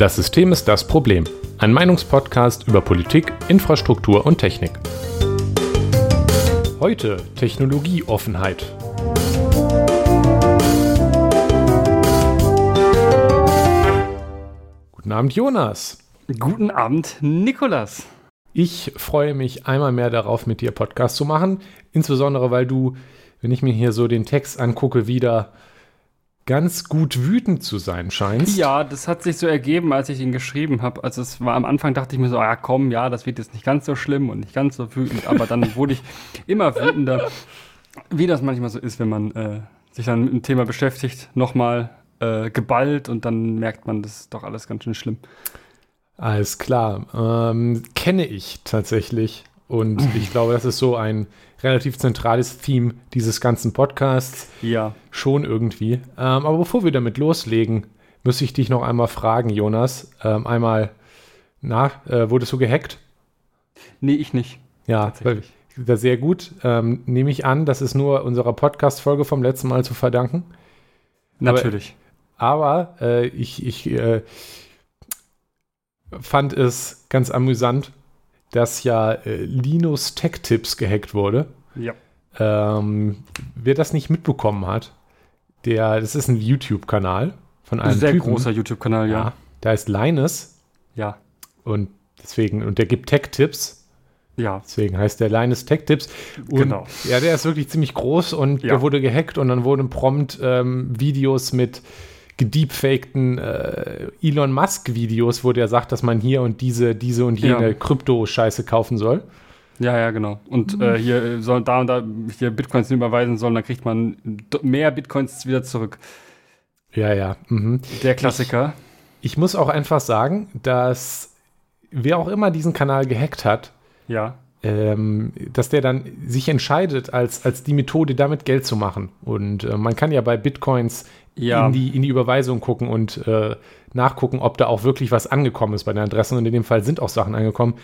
Das System ist das Problem. Ein Meinungspodcast über Politik, Infrastruktur und Technik. Heute Technologieoffenheit. Guten Abend, Jonas. Guten Abend, Nikolas. Ich freue mich einmal mehr darauf, mit dir Podcast zu machen. Insbesondere, weil du, wenn ich mir hier so den Text angucke, wieder ganz gut wütend zu sein scheinst. Ja, das hat sich so ergeben, als ich ihn geschrieben habe. Also es war am Anfang dachte ich mir so, ja komm, ja, das wird jetzt nicht ganz so schlimm und nicht ganz so wütend, aber dann wurde ich immer wütender, wie das manchmal so ist, wenn man äh, sich dann mit dem Thema beschäftigt, nochmal äh, geballt und dann merkt man, das ist doch alles ganz schön schlimm. Alles klar. Ähm, kenne ich tatsächlich. Und ich glaube, das ist so ein relativ zentrales Theme dieses ganzen Podcasts. Ja. Schon irgendwie. Ähm, aber bevor wir damit loslegen, muss ich dich noch einmal fragen, Jonas. Ähm, einmal, na, äh, wurdest du gehackt? Nee, ich nicht. Ja, weil, das sehr gut. Ähm, nehme ich an, das ist nur unserer Podcast-Folge vom letzten Mal zu verdanken. Natürlich. Aber, aber äh, ich, ich äh, fand es ganz amüsant, dass ja äh, Linus Tech Tips gehackt wurde. Ja. Ähm, wer das nicht mitbekommen hat, der, das ist ein YouTube-Kanal von einem Ein sehr Typen. großer YouTube-Kanal, ja. Ja, da ist Linus Ja. und deswegen, und der gibt Tech-Tipps. Ja. Deswegen heißt der Linus Tech Tips. Und Genau. Ja, der ist wirklich ziemlich groß und Ja. der wurde gehackt und dann wurden prompt ähm, Videos mit gedeepfakten äh, Elon Musk Videos, wo der sagt, dass man hier und diese, diese und jene Ja. Krypto-Scheiße kaufen soll. Ja, ja, genau. Und äh, hier äh, soll da und da hier Bitcoins überweisen sollen, dann kriegt man mehr Bitcoins wieder zurück. Ja, ja. Mhm. Der Klassiker. Ich muss auch einfach sagen, dass wer auch immer diesen Kanal gehackt hat, ja. ähm, dass der dann sich entscheidet, als, als die Methode damit Geld zu machen. Und äh, man kann ja bei Bitcoins Ja. in, die, in die Überweisung gucken und äh, nachgucken, ob da auch wirklich was angekommen ist bei den Adressen. Und in dem Fall sind auch Sachen angekommen.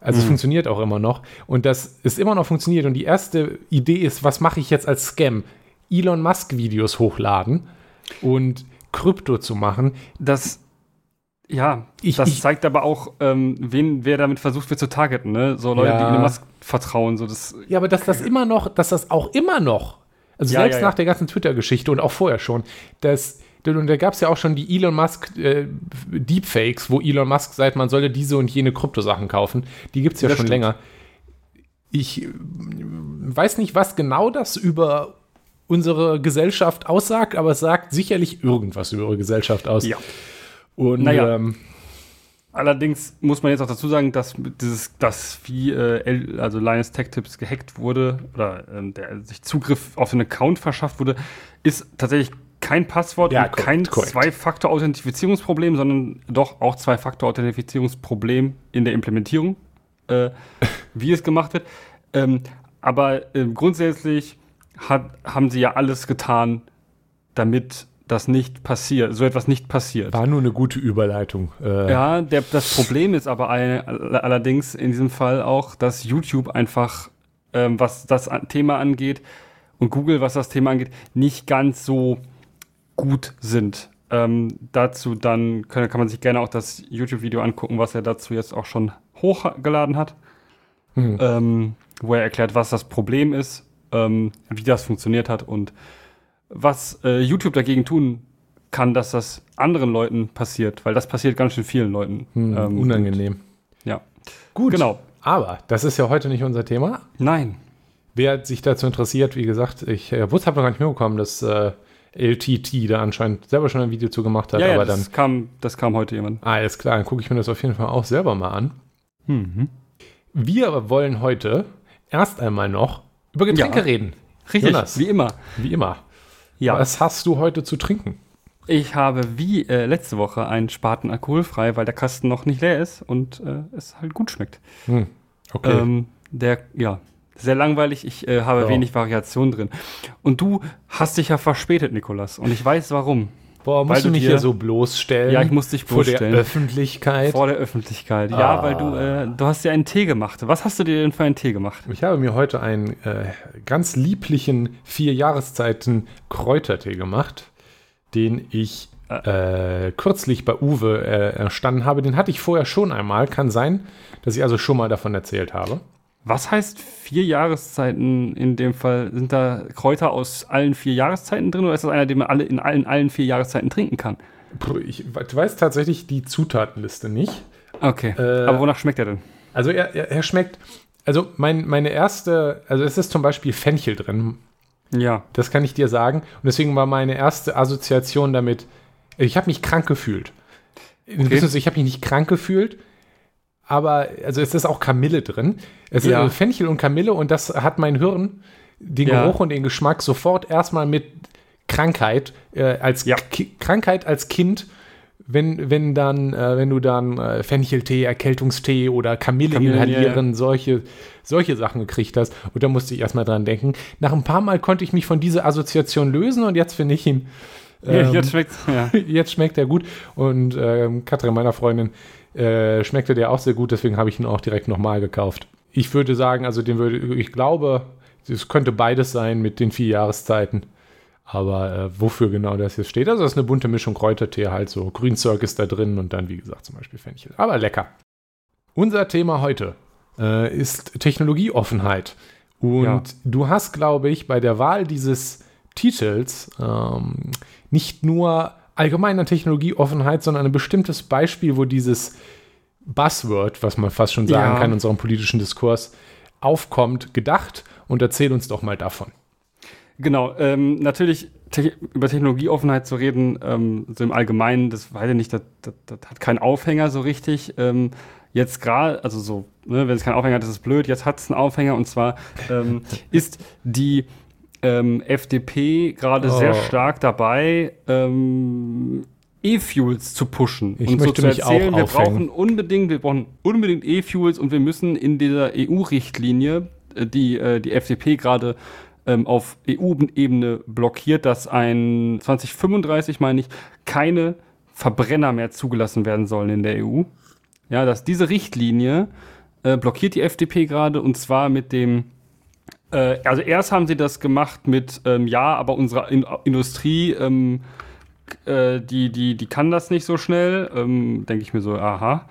Also es Mhm. funktioniert auch immer noch. Und das ist immer noch funktioniert. Und die erste Idee ist, was mache ich jetzt als Scam? Elon Musk-Videos hochladen und Krypto zu machen. Das, ja, Ich- das ich- zeigt aber auch, ähm, wen, wer damit versucht wird zu targeten, ne? So Leute, Ja. die Elon Musk vertrauen, so das. Ja, aber dass das immer noch, dass das auch immer noch, also Ja, selbst ja, ja. nach der ganzen Twitter-Geschichte und auch vorher schon, dass, und da gab es ja auch schon die Elon Musk äh, Deepfakes, wo Elon Musk sagt, man solle diese und jene Kryptosachen kaufen. Die gibt es ja Das schon stimmt. länger. Ich äh, weiß nicht, was genau das über unsere Gesellschaft aussagt, aber es sagt sicherlich irgendwas über unsere Gesellschaft aus. Ja. Und Naja. ähm, Allerdings muss man jetzt auch dazu sagen, dass dieses, dass wie äh, also Linus Tech Tips gehackt wurde oder ähm, der sich Zugriff auf den Account verschafft wurde, ist tatsächlich kein Passwort Ja, und korrekt, kein. Zwei-Faktor-Authentifizierungsproblem, sondern doch auch Zwei-Faktor-Authentifizierungsproblem in der Implementierung, äh, wie es gemacht wird. Ähm, aber ähm, grundsätzlich hat, haben sie ja alles getan, damit das nicht passiert, so etwas nicht passiert. war nur eine gute Überleitung. Äh, Ja, der, das Problem ist aber all, allerdings in diesem Fall auch, dass YouTube einfach, ähm, was das Thema angeht, und Google, was das Thema angeht, nicht ganz so gut sind. Ähm, dazu dann kann, kann man sich gerne auch das YouTube-Video angucken, was er dazu jetzt auch schon hochgeladen hat, Hm. ähm, wo er erklärt, was das Problem ist, ähm, wie das funktioniert hat und was äh, YouTube dagegen tun kann, dass das anderen Leuten passiert, weil das passiert ganz schön vielen Leuten. hm, Ähm, unangenehm. Ja. Gut. Genau. Aber das ist ja heute nicht unser Thema. Nein. Wer sich dazu interessiert, wie gesagt, ich äh, wusste, habe noch gar nicht mitbekommen, dass äh, LTT da anscheinend selber schon ein Video zu gemacht hat, Ja, ja, aber das, dann, kam, das kam heute jemand. alles klar, dann gucke ich mir das auf jeden Fall auch selber mal an. Mhm. Wir wollen heute erst einmal noch über Getränke Ja. reden. Richtig, Jonas. wie immer. Wie immer. Ja. Was hast du heute zu trinken? Ich habe wie äh, letzte Woche einen Spaten alkoholfrei, weil der Kasten noch nicht leer ist und äh, es halt gut schmeckt. Hm, okay. Ähm, der, ja, sehr langweilig. Ich äh, habe Ja. wenig Variation drin. Und du hast dich ja verspätet, Nikolas. Und ich weiß warum. Boah, musst du mich hier so bloßstellen? Ja, ich muss dich vor der bloßstellen. Öffentlichkeit. Vor der Öffentlichkeit. Ja, Ah. weil du, äh, du hast ja einen Tee gemacht. Was hast du dir denn für einen Tee gemacht? Ich habe mir heute einen äh, ganz lieblichen vier Jahreszeiten Kräutertee gemacht, den ich äh, kürzlich bei Uwe äh, erstanden habe, den hatte ich vorher schon einmal. Kann sein, dass ich also schon mal davon erzählt habe. Was heißt vier Jahreszeiten in dem Fall? Sind da Kräuter aus allen vier Jahreszeiten drin oder ist das einer, den man alle in allen, allen vier Jahreszeiten trinken kann? Ich weiß tatsächlich die Zutatenliste nicht. Okay. Äh, Aber wonach schmeckt er denn? Also er, er, er schmeckt, also mein, meine erste, also es ist zum Beispiel Fenchel drin. Ja. Das kann ich dir sagen. Und deswegen war meine erste Assoziation damit, ich habe mich krank gefühlt. Okay. Ich habe mich nicht krank gefühlt, aber also es ist auch Kamille drin. Es ja. ist Fenchel und Kamille und das hat mein Hirn den ja. Geruch und den Geschmack sofort erstmal mit Krankheit äh, als ja. Krankheit als Kind wenn, wenn dann, äh, wenn du dann äh, Fencheltee, Erkältungstee oder Kamille, Kamille inhalieren, solche, solche Sachen gekriegt hast. Und da musste ich erstmal dran denken. Nach ein paar Mal konnte ich mich von dieser Assoziation lösen und jetzt finde ich ihn. Ähm, jetzt, schmeckt, ja. jetzt schmeckt er gut. Und ähm, Katrin, meiner Freundin, äh, schmeckte der auch sehr gut, deswegen habe ich ihn auch direkt nochmal gekauft. Ich würde sagen, also den würde, ich glaube, es könnte beides sein mit den vier Jahreszeiten. Aber äh, wofür genau das jetzt steht, also das ist eine bunte Mischung Kräutertee, halt so Grünzeug ist da drin und dann, wie gesagt, zum Beispiel Fenchel. Aber lecker. Unser Thema heute äh, ist Technologieoffenheit. Und ja. du hast, glaube ich, bei der Wahl dieses Titels ähm, nicht nur allgemeine Technologieoffenheit, sondern ein bestimmtes Beispiel, wo dieses Buzzword, was man fast schon sagen ja. kann in unserem politischen Diskurs, aufkommt, gedacht. Und erzähl uns doch mal davon. Genau, ähm, natürlich te über Technologieoffenheit zu reden, ähm, so im Allgemeinen, das weiß ich nicht, das, das, das hat keinen Aufhänger so richtig. Ähm, jetzt gerade, also so, ne, wenn es keinen Aufhänger hat, das ist blöd, jetzt hat es einen Aufhänger und zwar ähm, ist die ähm, FDP gerade oh. sehr stark dabei, ähm, E-Fuels zu pushen ich und so zu erzählen, wir brauchen unbedingt, wir brauchen unbedingt E-Fuels und wir müssen in dieser EU-Richtlinie, äh, die äh, die FDP gerade ähm, auf EU-Ebene blockiert, dass ein 2035, meine ich, keine Verbrenner mehr zugelassen werden sollen in der EU. Ja, dass diese Richtlinie äh, blockiert die FDP gerade und zwar mit dem äh, also erst haben sie das gemacht mit ähm, ja, aber unsere in Industrie ähm, äh, die, die, die kann das nicht so schnell. Ähm, Denke ich mir so, aha.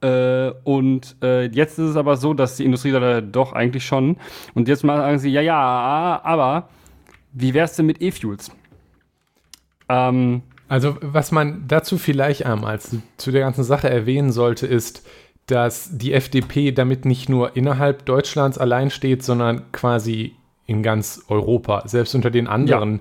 Äh, und äh, jetzt ist es aber so, dass die Industrie da doch eigentlich schon. Und jetzt sagen sie, ja, ja, aber wie wär's denn mit E-Fuels? Ähm, also, was man dazu vielleicht einmal zu der ganzen Sache erwähnen sollte, ist, dass die FDP damit nicht nur innerhalb Deutschlands allein steht, sondern quasi in ganz Europa, selbst unter den anderen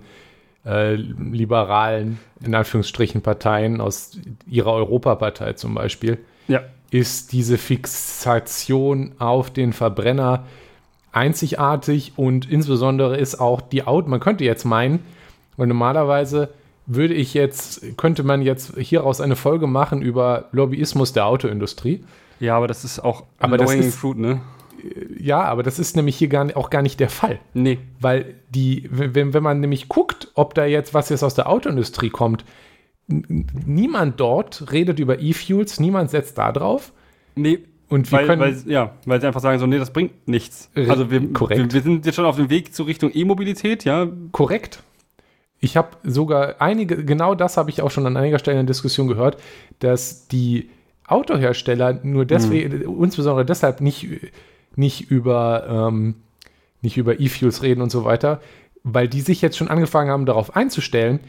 ja. äh, liberalen, in Anführungsstrichen, Parteien aus ihrer Europapartei zum Beispiel. Ja ist diese Fixation auf den Verbrenner einzigartig und insbesondere ist auch die Auto, man könnte jetzt meinen, weil normalerweise würde ich jetzt, könnte man jetzt hieraus eine Folge machen über Lobbyismus der Autoindustrie. Ja, aber das ist auch aber das ist, fruit, ne? Ja, aber das ist nämlich hier gar, auch gar nicht der Fall. Nee. Weil die, wenn, wenn man nämlich guckt, ob da jetzt was jetzt aus der Autoindustrie kommt, niemand dort redet über E-Fuels, niemand setzt da drauf. Nee. Und wir weil, können. Weil, ja, weil sie einfach sagen, so, nee, das bringt nichts. Also wir, korrekt. Wir, wir sind jetzt schon auf dem Weg zur Richtung E-Mobilität, ja. Korrekt. Ich habe sogar einige, genau das habe ich auch schon an einiger Stelle in der Diskussion gehört, dass die Autohersteller nur deswegen, mhm. insbesondere deshalb nicht, nicht über ähm, nicht über E-Fuels reden und so weiter, weil die sich jetzt schon angefangen haben, darauf einzustellen,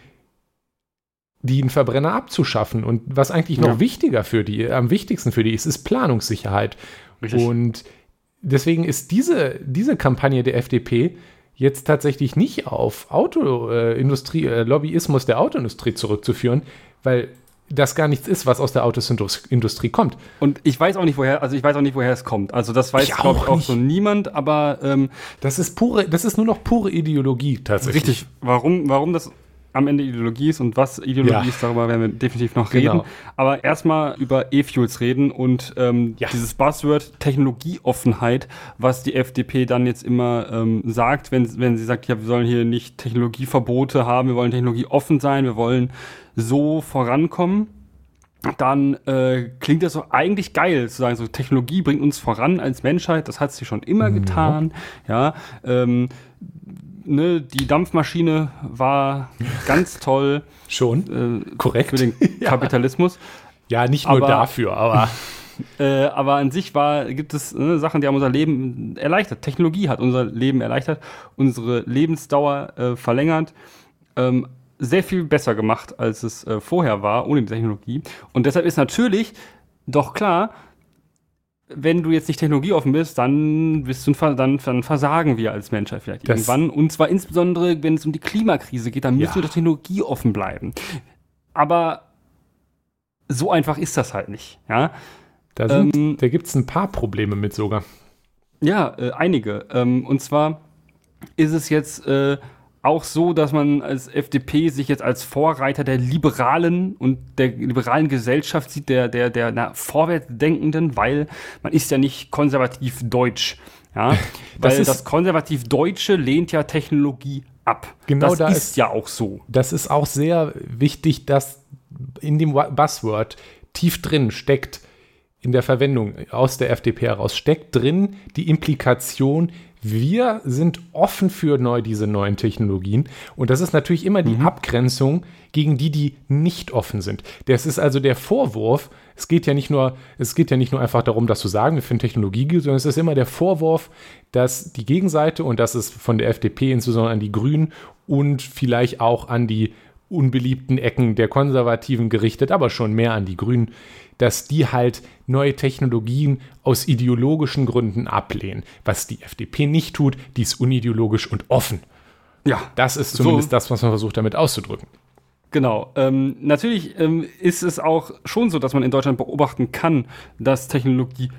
den Verbrenner abzuschaffen. Und was eigentlich noch ja. wichtiger für die, am wichtigsten für die ist, ist Planungssicherheit. Richtig. Und deswegen ist diese, diese Kampagne der FDP jetzt tatsächlich nicht auf Autoindustrie, äh, Lobbyismus der Autoindustrie zurückzuführen, weil das gar nichts ist, was aus der Autosindustrie kommt. Und ich weiß auch nicht, woher, also ich weiß auch nicht, woher es kommt. Also das weiß, glaube ich, auch so niemand, aber ähm, das ist pure, das ist nur noch pure Ideologie tatsächlich. Richtig. Warum, warum das am Ende Ideologie ist und was Ideologie ja. ist, darüber werden wir definitiv noch reden. Genau. Aber erstmal über E-Fuels reden und ähm, ja. dieses Buzzword Technologieoffenheit, was die FDP dann jetzt immer ähm, sagt, wenn, wenn sie sagt, ja, wir sollen hier nicht Technologieverbote haben, wir wollen technologieoffen sein, wir wollen so vorankommen dann äh, klingt das so eigentlich geil zu sagen, so Technologie bringt uns voran als Menschheit, das hat sie schon immer mhm. getan, ja, ähm, ne, die Dampfmaschine war ganz toll. Schon. Äh, Korrekt. Für den Kapitalismus. Ja, nicht nur aber, dafür, aber. Äh, aber an sich war, gibt es ne, Sachen, die haben unser Leben erleichtert. Technologie hat unser Leben erleichtert, unsere Lebensdauer äh, verlängert. Ähm, sehr viel besser gemacht, als es äh, vorher war, ohne die Technologie. Und deshalb ist natürlich doch klar, wenn du jetzt nicht technologieoffen bist, dann bist du dann, dann versagen wir als Menschheit vielleicht das irgendwann. Und zwar insbesondere, wenn es um die Klimakrise geht, dann müssen ja. wir technologieoffen bleiben. Aber so einfach ist das halt nicht. Ja? Da, ähm, da gibt es ein paar Probleme mit sogar. Ja, äh, einige. Ähm, und zwar ist es jetzt äh, auch so, dass man als FDP sich jetzt als Vorreiter der liberalen und der liberalen Gesellschaft sieht, der, der, der na, vorwärtsdenkenden, weil man ist ja nicht konservativ deutsch. Ja? weil das, das konservativ Deutsche lehnt ja Technologie ab. Genau das da ist, ist ja auch so. Das ist auch sehr wichtig, dass in dem Buzzword tief drin steckt, in der Verwendung aus der FDP heraus, steckt drin die Implikation, wir sind offen für neu, diese neuen Technologien. Und das ist natürlich immer die mhm. Abgrenzung gegen die, die nicht offen sind. Das ist also der Vorwurf. Es geht ja nicht nur, es geht ja nicht nur einfach darum, dass zu sagen, wir finden Technologie gut, sondern es ist immer der Vorwurf, dass die Gegenseite, und das ist von der FDP insbesondere an die Grünen und vielleicht auch an die unbeliebten Ecken der Konservativen gerichtet, aber schon mehr an die Grünen, dass die halt neue Technologien aus ideologischen Gründen ablehnen. Was die FDP nicht tut, die ist unideologisch und offen. Ja. Das ist zumindest so. das, was man versucht damit auszudrücken. Genau. Ähm, natürlich ähm, ist es auch schon so, dass man in Deutschland beobachten kann, dass Technologie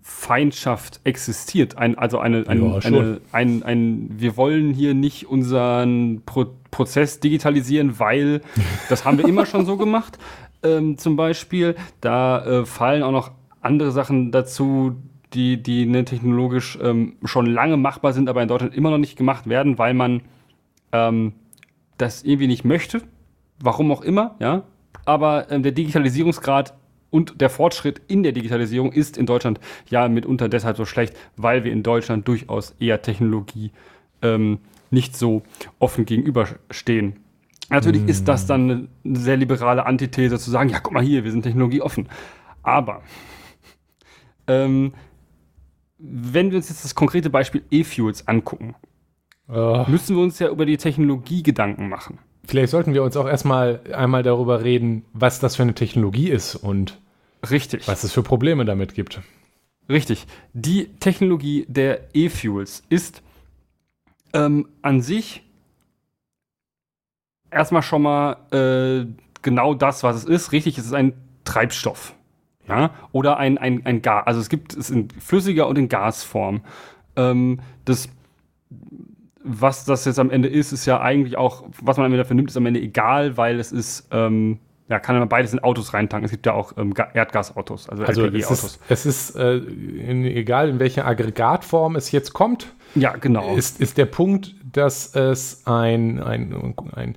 Feindschaft existiert. Ein, also eine, ein, ja, eine, ein, ein, wir wollen hier nicht unseren Pro Prozess digitalisieren, weil das haben wir immer schon so gemacht ähm, zum Beispiel. Da äh, fallen auch noch andere Sachen dazu, die, die ne, technologisch ähm, schon lange machbar sind, aber in Deutschland immer noch nicht gemacht werden, weil man ähm, das irgendwie nicht möchte. Warum auch immer, ja. Aber ähm, der Digitalisierungsgrad und der Fortschritt in der Digitalisierung ist in Deutschland ja mitunter deshalb so schlecht, weil wir in Deutschland durchaus eher Technologie ähm, nicht so offen gegenüberstehen. Natürlich mm. ist das dann eine sehr liberale Antithese zu sagen, ja, guck mal hier, wir sind technologieoffen. Aber ähm, wenn wir uns jetzt das konkrete Beispiel E-Fuels angucken, oh. müssen wir uns ja über die Technologie Gedanken machen. Vielleicht sollten wir uns auch erstmal einmal darüber reden, was das für eine Technologie ist und Richtig. was es für Probleme damit gibt. Richtig. Die Technologie der E-Fuels ist ähm, an sich erstmal schon mal äh, genau das, was es ist. Richtig, es ist ein Treibstoff. Ja? Oder ein, ein, ein Gas. Also es gibt es in flüssiger und in Gasform. Ähm, das, was das jetzt am Ende ist, ist ja eigentlich auch, was man am Ende dafür nimmt, ist am Ende egal, weil es ist, ähm, ja, kann man beides in Autos reintanken. Es gibt ja auch ähm, Erdgasautos, also, also LPG-Autos. Es ist, es ist äh, in, egal in welcher Aggregatform es jetzt kommt. Ja, genau. Ist, ist der Punkt, dass es ein, ein, ein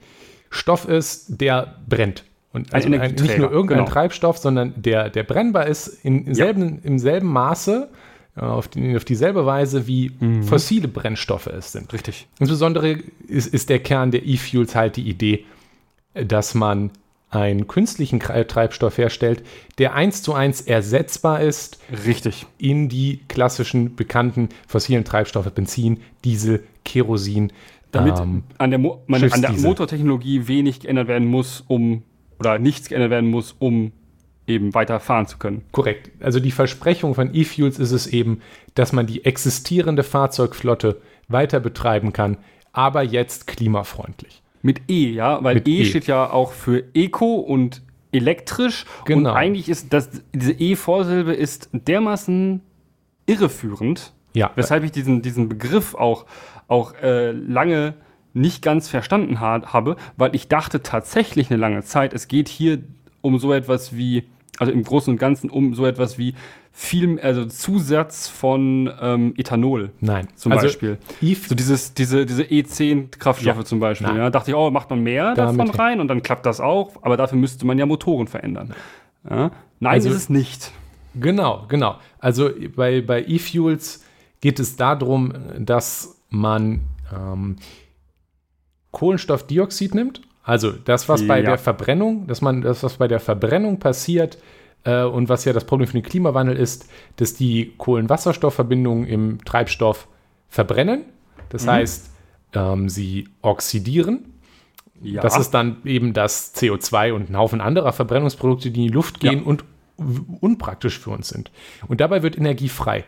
Stoff ist, der brennt. Und also ein, nicht nur irgendein genau. Treibstoff, sondern der, der brennbar ist in selben, ja. im selben Maße, äh, auf, die, auf dieselbe Weise wie mhm. fossile Brennstoffe es sind. Richtig. Insbesondere ist, ist der Kern der E-Fuels halt die Idee, dass man einen künstlichen Treibstoff herstellt, der eins zu eins ersetzbar ist. Richtig. In die klassischen bekannten fossilen Treibstoffe, Benzin, Diesel, Kerosin, damit ähm, an, der man, an der Motortechnologie wenig geändert werden muss, um oder nichts geändert werden muss, um eben weiter fahren zu können. Korrekt. Also die Versprechung von E-Fuels ist es eben, dass man die existierende Fahrzeugflotte weiter betreiben kann, aber jetzt klimafreundlich. Mit E, ja, weil e, e, steht ja auch für Eco und elektrisch. Genau. Und eigentlich ist das, diese E-Vorsilbe ist dermaßen irreführend, ja. weshalb ich diesen, diesen Begriff auch auch äh, lange nicht ganz verstanden ha habe, weil ich dachte tatsächlich eine lange Zeit, es geht hier um so etwas wie, also im Großen und Ganzen um so etwas wie viel, also Zusatz von ähm, Ethanol. Nein. Zum also Beispiel. So dieses, diese, diese E10-Kraftstoffe ja. zum Beispiel. Ja. Dachte ich, oh, macht man mehr Damit davon rein und dann klappt das auch, aber dafür müsste man ja Motoren verändern. Ja? Nein, also, ist es nicht. Genau, genau. Also bei, bei E-Fuels geht es darum, dass man ähm, Kohlenstoffdioxid nimmt, also das, was bei der Verbrennung, dass man das, was bei der Verbrennung passiert und was ja das Problem für den Klimawandel ist, dass die Kohlenwasserstoffverbindungen im Treibstoff verbrennen. Das heißt, ähm, sie oxidieren. Ja. Das ist dann eben das CO2 und ein Haufen anderer Verbrennungsprodukte, die in die Luft Ja. gehen und w- unpraktisch für uns sind. Und dabei wird Energie frei.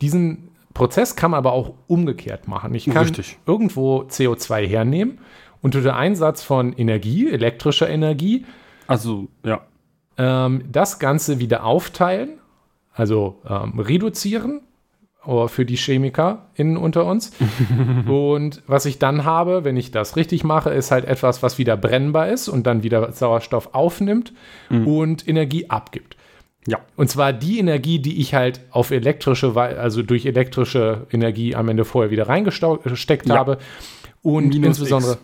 Diesen Prozess kann man aber auch umgekehrt machen. Ich kann Richtig. irgendwo CO2 hernehmen und unter Einsatz von Energie, elektrischer Energie, also, ja. Ähm, das Ganze wieder aufteilen, also ähm, reduzieren oh, für die ChemikerInnen unter uns. und was ich dann habe, wenn ich das richtig mache, ist halt etwas, was wieder brennbar ist und dann wieder Sauerstoff aufnimmt und Energie abgibt. Ja. Und zwar die Energie, die ich halt auf elektrische, also durch elektrische Energie am Ende vorher wieder reingesteckt Ja. habe. Und Minus insbesondere, X.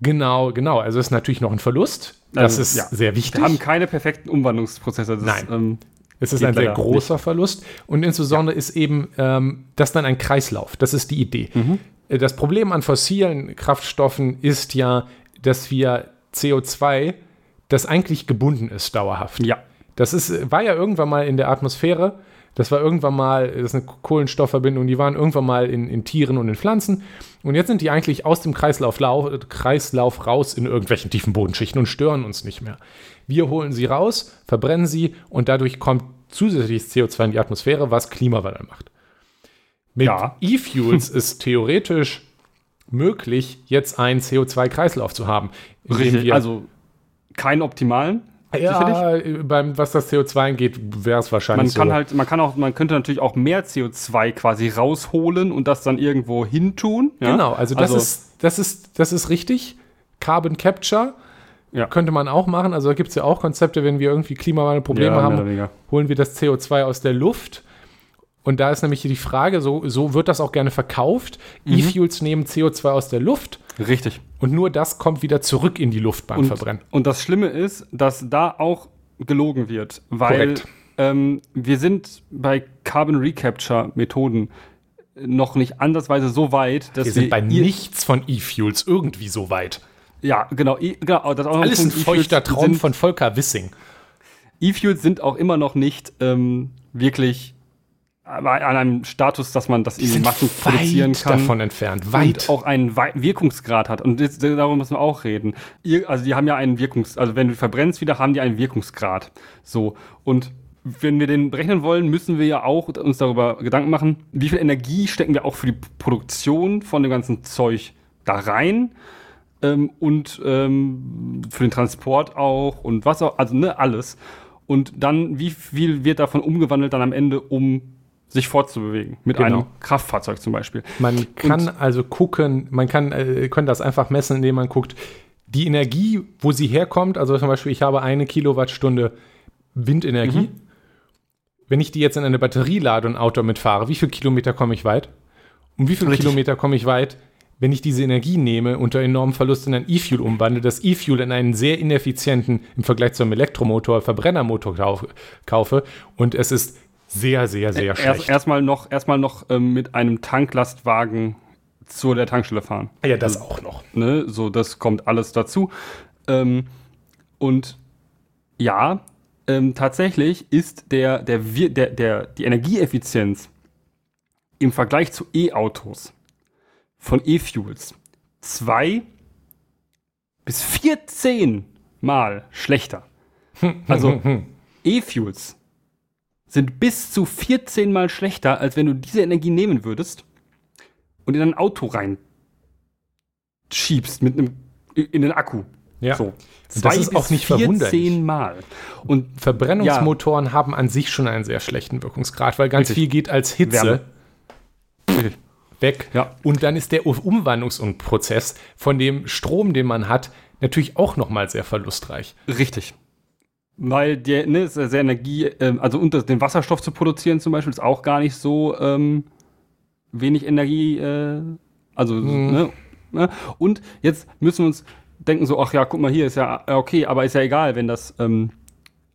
genau, genau, also ist natürlich noch ein Verlust. Das Also, ist ja. sehr wichtig. Wir haben keine perfekten Umwandlungsprozesse. Das Nein. Ist, ähm, Es ist ein sehr großer Verlust und insbesondere ist eben ähm, das dann ein Kreislauf. Das ist die Idee. Mhm. Äh, Das Problem an fossilen Kraftstoffen ist ja, dass wir CO2, das eigentlich gebunden ist dauerhaft. ja. Das ist, war ja irgendwann mal in der Atmosphäre. Das war irgendwann mal, das ist eine Kohlenstoffverbindung, die waren irgendwann mal in, in Tieren und in Pflanzen. Und jetzt sind die eigentlich aus dem Kreislauf, lau, Kreislauf raus in irgendwelchen tiefen Bodenschichten und stören uns nicht mehr. Wir holen sie raus, verbrennen sie und dadurch kommt zusätzliches CO2 in die Atmosphäre, was Klimawandel macht. Mit Ja. E-Fuels ist theoretisch möglich, jetzt einen CO2-Kreislauf zu haben. Richtig. Also, keinen optimalen. Sicherlich. ja, äh, beim, was das CO2 angeht, wäre es Man wahrscheinlich kann so. halt, man kann auch, man könnte natürlich auch mehr CO2 quasi rausholen und das dann irgendwo hintun. Ja? Genau, also das, ist, das, ist, das ist richtig. Carbon Capture Ja. könnte man auch machen. Also da gibt es ja auch Konzepte, wenn wir irgendwie Klimawandelprobleme Ja, haben, holen wir das CO2 aus der Luft. Und da ist nämlich die Frage, so, so wird das auch gerne verkauft. Mhm. E-Fuels nehmen CO2 aus der Luft Richtig. Und nur das kommt wieder zurück in die Luft beim Und, Verbrennen. und das Schlimme ist, dass da auch gelogen wird, weil ähm, wir sind bei Carbon Recapture Methoden noch nicht ansatzweise so weit, dass Wir sind bei ihr- nichts von E-Fuels irgendwie so weit. Ja, genau, i- genau das ist auch Alles ein feuchter E-Fuels Traum von Volker Wissing. E-Fuels sind auch immer noch nicht ähm, wirklich an einem Status, dass man das Die irgendwie sind Massen produzieren weit kann. davon entfernt. Weit. und auch einen Wei- Wirkungsgrad hat. Und das, darüber müssen wir auch reden. Ihr, also die haben ja einen Wirkungs, also wenn du verbrennst wieder, haben die einen Wirkungsgrad. So. Und wenn wir den berechnen wollen, müssen wir ja auch uns darüber Gedanken machen, wie viel Energie stecken wir auch für die Produktion von dem ganzen Zeug da rein. Ähm, und ähm, für den Transport auch und was auch, also ne, alles. Und dann, wie viel wird davon umgewandelt dann am Ende, um sich fortzubewegen? Mit Genau. einem Kraftfahrzeug zum Beispiel. Man kann also gucken, man kann, äh, kann das einfach messen, indem man guckt, die Energie, wo sie herkommt, also zum Beispiel, ich habe eine Kilowattstunde Windenergie. Mhm. Wenn ich die jetzt in eine Batterie lade und Auto mitfahre, wie viele Kilometer komme ich weit? Um wie viele Richtig. Kilometer komme ich weit, wenn ich diese Energie nehme, unter enormem Verlust in ein E-Fuel umwandle, das E-Fuel in einen sehr ineffizienten, im Vergleich zu einem Elektromotor, Verbrennermotor kauf, kaufe und es ist sehr, sehr, sehr Erst, schlecht. erstmal noch, erstmal noch ähm, mit einem Tanklastwagen zu der Tankstelle fahren. ja, das auch noch. Ne? So, das kommt alles dazu. Ähm, und ja, ähm, tatsächlich ist der, der, Wir- der, der, die Energieeffizienz im Vergleich zu E-Autos von E-Fuels zwei bis 14 Mal schlechter. Also E-Fuels sind bis zu 14 Mal schlechter, als wenn du diese Energie nehmen würdest und in ein Auto rein schiebst mit einem in den Akku. Ja. So. Das ist auch nicht verwunderlich. 14 Mal. Und Verbrennungsmotoren haben an sich schon einen sehr schlechten Wirkungsgrad, weil ganz Richtig. viel geht als Hitze Wärme. weg. Ja. Und dann ist der Umwandlungsprozess von dem Strom, den man hat, natürlich auch nochmal sehr verlustreich. Richtig. Weil der, ne, ist ja sehr Energie, ähm, also unter den Wasserstoff zu produzieren zum Beispiel, ist auch gar nicht so ähm, wenig Energie, äh, also, Mhm. ne, ne? Und jetzt müssen wir uns denken so, ach ja, guck mal, hier ist ja, ja, okay, aber ist ja egal, wenn das ähm,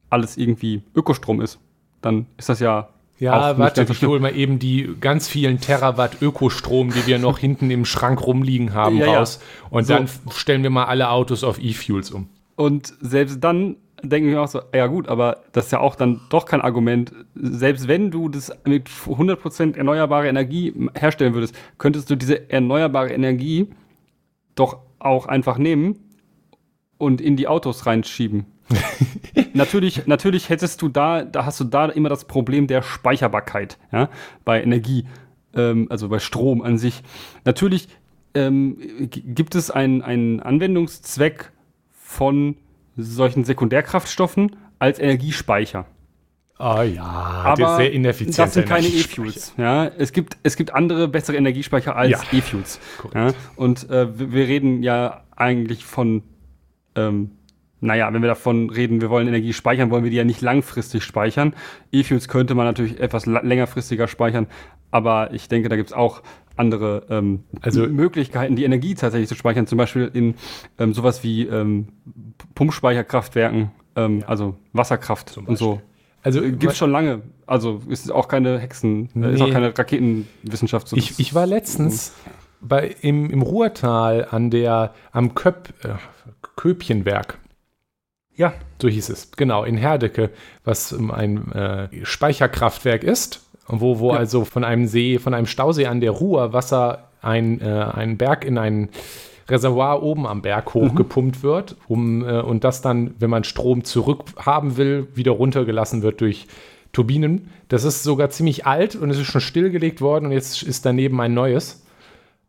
alles irgendwie Ökostrom ist. Dann ist das ja Ja, warte, ich hole mal eben die ganz vielen Terawatt Ökostrom, die wir noch hinten im Schrank rumliegen haben, ja, raus. Ja. Und so. dann stellen wir mal alle Autos auf E-Fuels um. Und selbst dann denke ich mir auch so, ja gut, aber das ist ja auch dann doch kein Argument. Selbst wenn du das mit 100% erneuerbare Energie herstellen würdest, könntest du diese erneuerbare Energie doch auch einfach nehmen und in die Autos reinschieben. natürlich, natürlich hättest du da, da hast du da immer das Problem der Speicherbarkeit, ja, bei Energie, ähm, also bei Strom an sich. Natürlich ähm, gibt es einen Anwendungszweck von solchen Sekundärkraftstoffen als Energiespeicher. Oh ja, aber sehr ineffizient. Das sind keine E-Fuels. Ja, es gibt es gibt andere bessere Energiespeicher als ja, E-Fuels. Ja, und äh, wir reden ja eigentlich von ähm, naja, wenn wir davon reden, wir wollen Energie speichern, wollen wir die ja nicht langfristig speichern. E-Fuels könnte man natürlich etwas längerfristiger speichern, aber ich denke, da gibt es auch andere ähm, also, Möglichkeiten, die Energie tatsächlich zu speichern, zum Beispiel in ähm, sowas wie ähm, Pumpspeicherkraftwerken, ähm, ja. also Wasserkraft und so. Also äh, gibt es schon lange. Also ist auch keine Hexen, nee. Äh, ist auch keine Raketenwissenschaft. So ich, ich war letztens bei, im, im Ruhrtal an der, am Köp, äh, Köpchenwerk. Ja. So hieß es, genau, in Herdecke, was ein äh, Speicherkraftwerk ist wo, wo ja. also von einem See, von einem Stausee an der Ruhr Wasser ein, äh, ein Berg in ein Reservoir oben am Berg hochgepumpt mhm. wird, um, äh, und das dann, wenn man Strom zurückhaben will, wieder runtergelassen wird durch Turbinen. Das ist sogar ziemlich alt und es ist schon stillgelegt worden und jetzt ist daneben ein neues.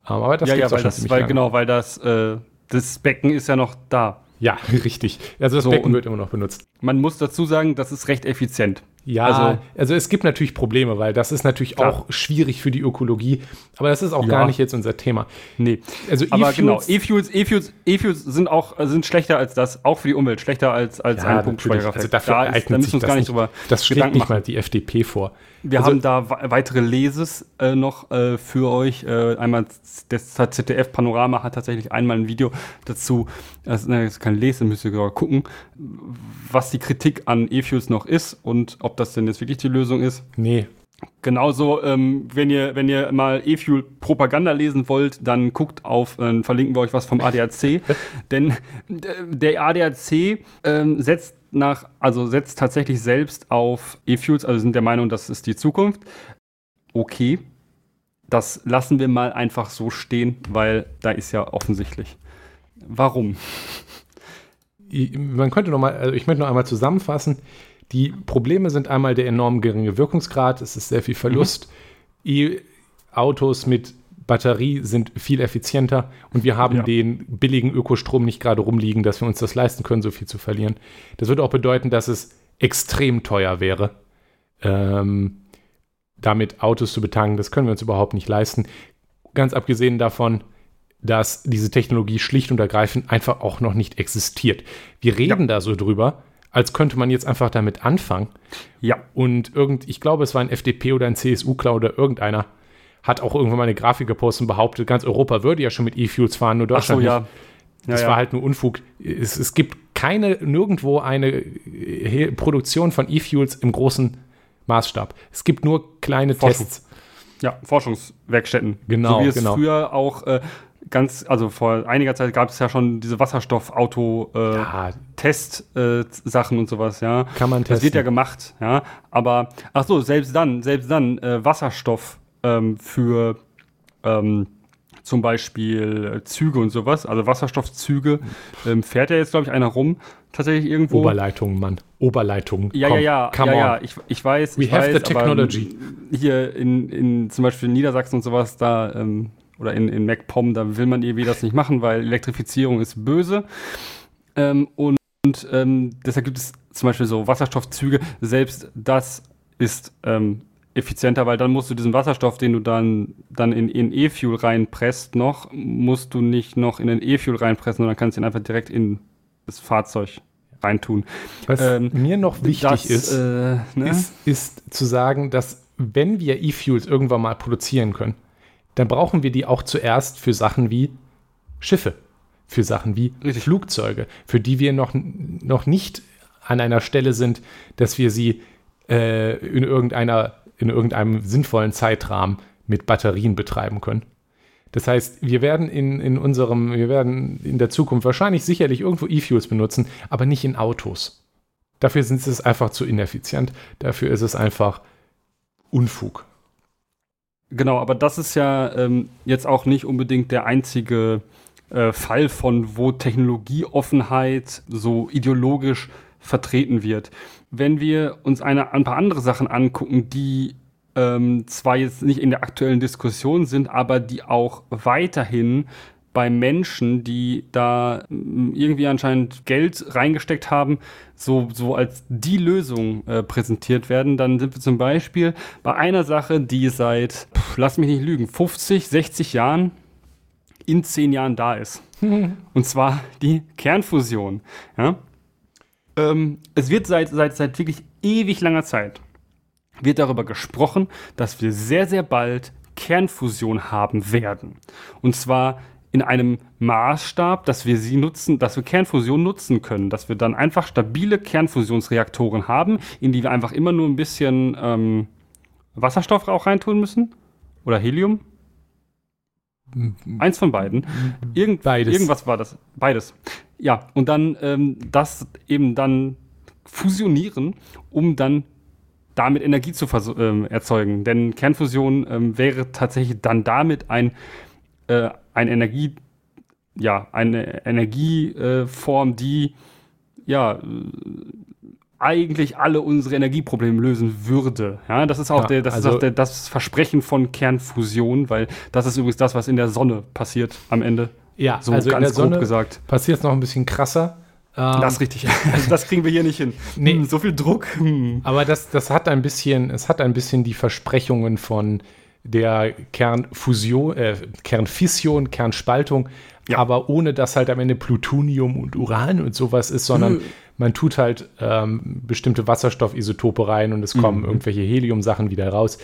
Ähm, aber das ja, ja, weil das, weil, genau, weil das, äh, das Becken ist ja noch da. Ja, richtig. Also das so, Becken wird immer noch benutzt. Man muss dazu sagen, das ist recht effizient. Ja, also, also, es gibt natürlich Probleme, weil das ist natürlich klar. auch schwierig für die Ökologie, aber das ist auch ja. gar nicht jetzt unser Thema. Nee. Also aber e genau, E-Fuels, E-Fuels, E-Fuels sind auch sind schlechter als das, auch für die Umwelt, schlechter als, als ja, ein Pumpspeicherkraftwerk. Also dafür da, ist, da müssen wir uns gar nicht drüber Das schlägt nicht mal die FDP vor. Wir also, haben da weitere Leses äh, noch äh, für euch. Äh, einmal das ZDF Panorama hat tatsächlich einmal ein Video dazu. Das ist kein Lese, müsst ihr gucken, was die Kritik an E-Fuels noch ist und ob das denn jetzt wirklich die Lösung ist. Nee. Genauso, ähm, wenn ihr wenn ihr mal E-Fuel Propaganda lesen wollt, dann guckt auf, äh, verlinken wir euch was vom ADAC, denn äh, der ADAC ähm, setzt nach, also setzt tatsächlich selbst auf E-Fuels, also sind der Meinung, das ist die Zukunft. Okay, das lassen wir mal einfach so stehen, weil da ist ja offensichtlich. Warum? Man könnte noch mal, also ich möchte noch einmal zusammenfassen. Die Probleme sind einmal der enorm geringe Wirkungsgrad, es ist sehr viel Verlust. Mhm. E-Autos mit Batterie sind viel effizienter und wir haben ja. den billigen Ökostrom nicht gerade rumliegen, dass wir uns das leisten können, so viel zu verlieren. Das würde auch bedeuten, dass es extrem teuer wäre, ähm, damit Autos zu betanken. Das können wir uns überhaupt nicht leisten. Ganz abgesehen davon, dass diese Technologie schlicht und ergreifend einfach auch noch nicht existiert. Wir reden ja. da so drüber, als könnte man jetzt einfach damit anfangen. Ja. Und irgend, ich glaube, es war ein FDP oder ein CSU-Klau oder irgendeiner, hat auch irgendwann mal eine Grafik gepostet und behauptet, ganz Europa würde ja schon mit E-Fuels fahren, nur Deutschland so, ja. Das ja, war halt nur Unfug. Es, es, gibt keine, nirgendwo eine Produktion von E-Fuels im großen Maßstab. Es gibt nur kleine Forschung. Tests. Ja, Forschungswerkstätten. Genau, so wie es genau. früher auch äh, ganz, also vor einiger Zeit gab es ja schon diese Wasserstoffauto-Test-Sachen äh, ja. äh, und sowas, ja. Kann man testen. Das wird ja gemacht, ja. Aber, ach so, selbst dann, selbst dann, äh, Wasserstoff ähm, für ähm, zum Beispiel Züge und sowas, also Wasserstoffzüge, ähm, fährt ja jetzt, glaube ich, einer rum, tatsächlich irgendwo. Oberleitungen, Mann. Oberleitungen. Ja, Komm, ja, ja, ja, ja, ich, ich weiß. We ich have weiß, the technology. hier in, in zum Beispiel in Niedersachsen und sowas, da, ähm, oder in, in MacPom, da will man irgendwie das nicht machen, weil Elektrifizierung ist böse. Ähm, und ähm, deshalb gibt es zum Beispiel so Wasserstoffzüge. Selbst das ist ähm, effizienter, weil dann musst du diesen Wasserstoff, den du dann, dann in, in E-Fuel reinpresst noch, musst du nicht noch in den E-Fuel reinpressen, sondern kannst ihn einfach direkt in das Fahrzeug reintun. Was ähm, mir noch wichtig das, ist, äh, ne? ist, ist zu sagen, dass wenn wir E-Fuels irgendwann mal produzieren können, dann brauchen wir die auch zuerst für Sachen wie Schiffe, für Sachen wie Richtig. Flugzeuge, für die wir noch, noch nicht an einer Stelle sind, dass wir sie äh, in irgendeiner in irgendeinem sinnvollen Zeitrahmen mit Batterien betreiben können. Das heißt, wir werden in, in unserem, wir werden in der Zukunft wahrscheinlich sicherlich irgendwo E-Fuels benutzen, aber nicht in Autos. Dafür sind es einfach zu ineffizient. Dafür ist es einfach Unfug. Genau, aber das ist ja ähm, jetzt auch nicht unbedingt der einzige äh, Fall von, wo Technologieoffenheit so ideologisch vertreten wird. Wenn wir uns eine, ein paar andere Sachen angucken, die ähm, zwar jetzt nicht in der aktuellen Diskussion sind, aber die auch weiterhin bei Menschen, die da mm, irgendwie anscheinend Geld reingesteckt haben, so, so als die Lösung äh, präsentiert werden, dann sind wir zum Beispiel bei einer Sache, die seit, pff, lass mich nicht lügen, 50, 60 Jahren in 10 Jahren da ist. Und zwar die Kernfusion. Ja? Ähm, es wird seit, seit, seit wirklich ewig langer Zeit wird darüber gesprochen, dass wir sehr, sehr bald Kernfusion haben werden. Und zwar in einem Maßstab, dass wir sie nutzen, dass wir Kernfusion nutzen können, dass wir dann einfach stabile Kernfusionsreaktoren haben, in die wir einfach immer nur ein bisschen ähm, Wasserstoff auch reintun müssen oder Helium. Eins von beiden. Irgend, Beides. Irgendwas war das. Beides. Ja, und dann ähm, das eben dann fusionieren, um dann damit Energie zu ähm, erzeugen. Denn Kernfusion ähm, wäre tatsächlich dann damit ein, äh, ein Energie, ja, eine Energieform, äh, die ja eigentlich alle unsere Energieprobleme lösen würde. Ja, das ist auch, ja, der, das, also ist auch der, das Versprechen von Kernfusion, weil das ist übrigens das, was in der Sonne passiert am Ende. Ja, so also ganz in der Sonne gesagt. Passiert es noch ein bisschen krasser. Ähm, das ist richtig. Also das kriegen wir hier nicht hin. Nee. Hm, so viel Druck. Hm. Aber das, das hat ein bisschen, es hat ein bisschen die Versprechungen von der Kernfusion, äh, Kernfission, Kernspaltung, ja. aber ohne dass halt am Ende Plutonium und Uran und sowas ist, sondern mhm. man tut halt ähm, bestimmte Wasserstoffisotope rein und es kommen mhm. irgendwelche Helium-Sachen wieder raus.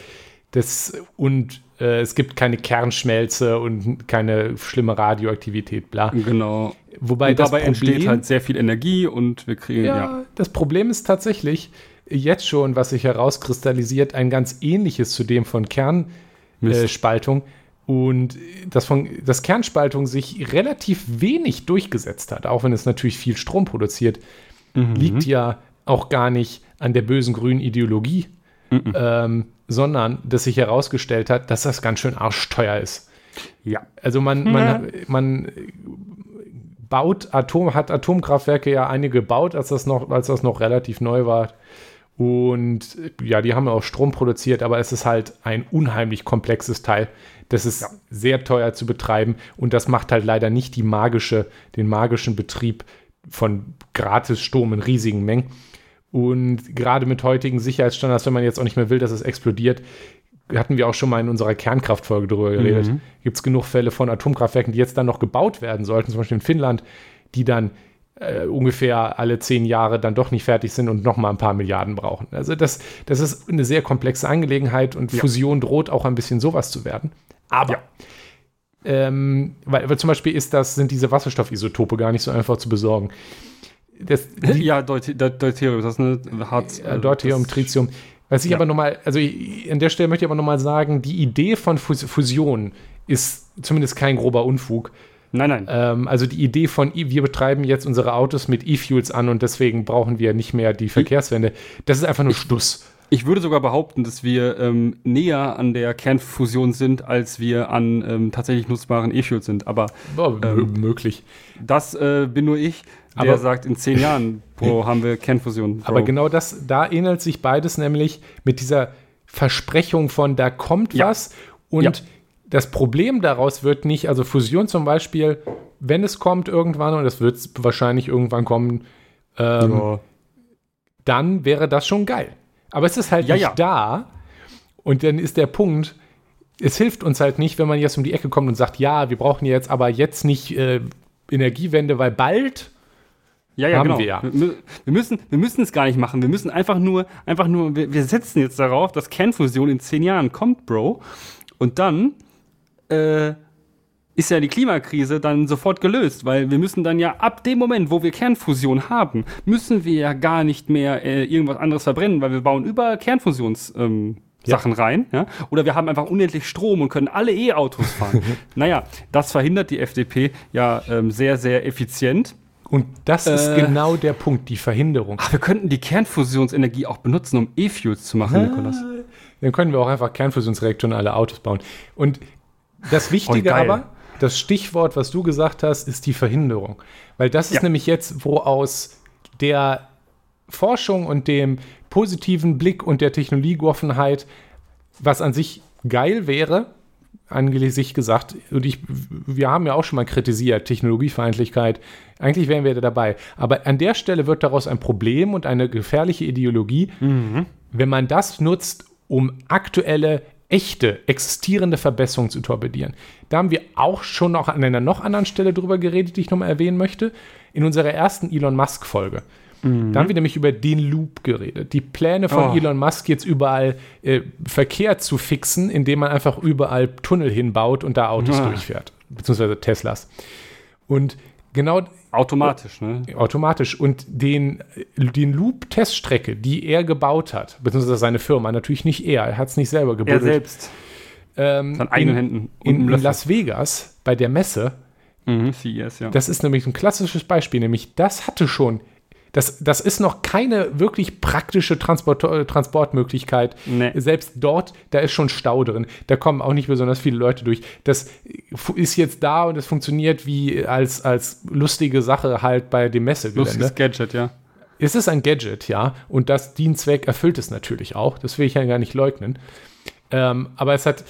Das, und äh, es gibt keine Kernschmelze und keine schlimme Radioaktivität, bla. Genau. Wobei und dabei Problem, entsteht halt sehr viel Energie und wir kriegen. Ja, ja, das Problem ist tatsächlich jetzt schon, was sich herauskristallisiert, ein ganz ähnliches zu dem von Kernspaltung. Äh, und das von, dass Kernspaltung sich relativ wenig durchgesetzt hat, auch wenn es natürlich viel Strom produziert, mhm. liegt ja auch gar nicht an der bösen grünen Ideologie, mhm. ähm, sondern dass sich herausgestellt hat, dass das ganz schön arschteuer ist. Ja. Also man, man, mhm. man baut Atom, hat Atomkraftwerke ja einige gebaut, als das noch, als das noch relativ neu war. Und ja, die haben auch Strom produziert, aber es ist halt ein unheimlich komplexes Teil. Das ist ja. sehr teuer zu betreiben und das macht halt leider nicht die magische, den magischen Betrieb von gratis Strom in riesigen Mengen. Und gerade mit heutigen Sicherheitsstandards, wenn man jetzt auch nicht mehr will, dass es explodiert, hatten wir auch schon mal in unserer Kernkraftfolge darüber geredet. Mhm. Gibt es genug Fälle von Atomkraftwerken, die jetzt dann noch gebaut werden sollten, zum Beispiel in Finnland, die dann äh, ungefähr alle zehn Jahre dann doch nicht fertig sind und noch mal ein paar Milliarden brauchen. Also das, das ist eine sehr komplexe Angelegenheit und ja. Fusion droht auch ein bisschen sowas zu werden. Aber ja. ähm, weil, weil, zum Beispiel ist das, sind diese Wasserstoffisotope gar nicht so einfach zu besorgen. Das, die, ja, Deuterium, das ist eine Harz. Äh, Deuterium, Tritium. Was ich ja. aber nochmal, also ich, an der Stelle möchte ich aber nochmal sagen, die Idee von Fusion ist zumindest kein grober Unfug. Nein, nein. Ähm, also die Idee von, wir betreiben jetzt unsere Autos mit E-Fuels an und deswegen brauchen wir nicht mehr die Verkehrswende, das ist einfach nur Stuss. Ich würde sogar behaupten, dass wir ähm, näher an der Kernfusion sind, als wir an ähm, tatsächlich nutzbaren E-Fuels sind. Aber ähm, möglich. Das äh, bin nur ich der aber, sagt, in zehn Jahren, Bro, haben wir Kernfusion. Bro. Aber genau das, da ähnelt sich beides nämlich mit dieser Versprechung von, da kommt ja. was und ja. Das Problem daraus wird nicht, also Fusion zum Beispiel, wenn es kommt irgendwann, und es wird wahrscheinlich irgendwann kommen, ähm, ja. dann wäre das schon geil. Aber es ist halt nicht da und dann ist der Punkt, es hilft uns halt nicht, wenn man jetzt um die Ecke kommt und sagt, ja, wir brauchen jetzt aber jetzt nicht äh, Energiewende, weil bald ja, ja, genau. Wir, ja. Wir, wir, müssen, wir müssen es gar nicht machen. Wir müssen einfach nur, einfach nur, wir, wir setzen jetzt darauf, dass Kernfusion in zehn Jahren kommt, Bro. Und dann äh, ist ja die Klimakrise dann sofort gelöst, weil wir müssen dann ja ab dem Moment, wo wir Kernfusion haben, müssen wir ja gar nicht mehr äh, irgendwas anderes verbrennen, weil wir bauen überall Kernfusionskraftwerke ja. Sachen rein. Ja? Oder wir haben einfach unendlich Strom und können alle E-Autos fahren. naja, das verhindert die FDP ja ähm, sehr, sehr effizient. Und das äh, ist genau der Punkt, die Verhinderung. Ach, wir könnten die Kernfusionsenergie auch benutzen, um E-Fuels zu machen, ah, Nikolas. Dann können wir auch einfach Kernfusionsreaktoren alle Autos bauen. Und das Wichtige aber, das Stichwort, was du gesagt hast, ist die Verhinderung. Weil das ist ja. nämlich jetzt, wo aus der Forschung und dem positiven Blick und der Technologieoffenheit, was an sich geil wäre, angesichts gesagt, und ich, wir haben ja auch schon mal kritisiert, Technologiefeindlichkeit, eigentlich wären wir da dabei. Aber an der Stelle wird daraus ein Problem und eine gefährliche Ideologie, mhm. wenn man das nutzt, um aktuelle, echte, existierende Verbesserungen zu torpedieren. Da haben wir auch schon noch an einer noch anderen Stelle drüber geredet, die ich nochmal erwähnen möchte, in unserer ersten Elon Musk-Folge. Mhm. Da haben wir nämlich über den Loop geredet. Die Pläne von oh. Elon Musk jetzt überall äh, Verkehr zu fixen, indem man einfach überall Tunnel hinbaut und da Autos ja. durchfährt. Beziehungsweise Teslas. Und genau. Automatisch, ne? Automatisch. Und den, den Loop-Teststrecke, die er gebaut hat, beziehungsweise seine Firma, natürlich nicht er, er hat es nicht selber gebuddelt. Er selbst. Ähm, Von eigenen in, Händen. In, in Las Vegas bei der Messe. Mhm, CES, ja. Das ist nämlich ein klassisches Beispiel, nämlich das hatte schon das, das ist noch keine wirklich praktische Transport, Transportmöglichkeit. Nee. Selbst dort, da ist schon Stau drin. Da kommen auch nicht besonders viele Leute durch. Das ist jetzt da und es funktioniert wie als, als lustige Sache halt bei dem Messegelände. Lustiges Gadget, ja. Es ist ein Gadget, ja. Und das Dienstzweck erfüllt es natürlich auch. Das will ich ja gar nicht leugnen. Ähm, aber es hat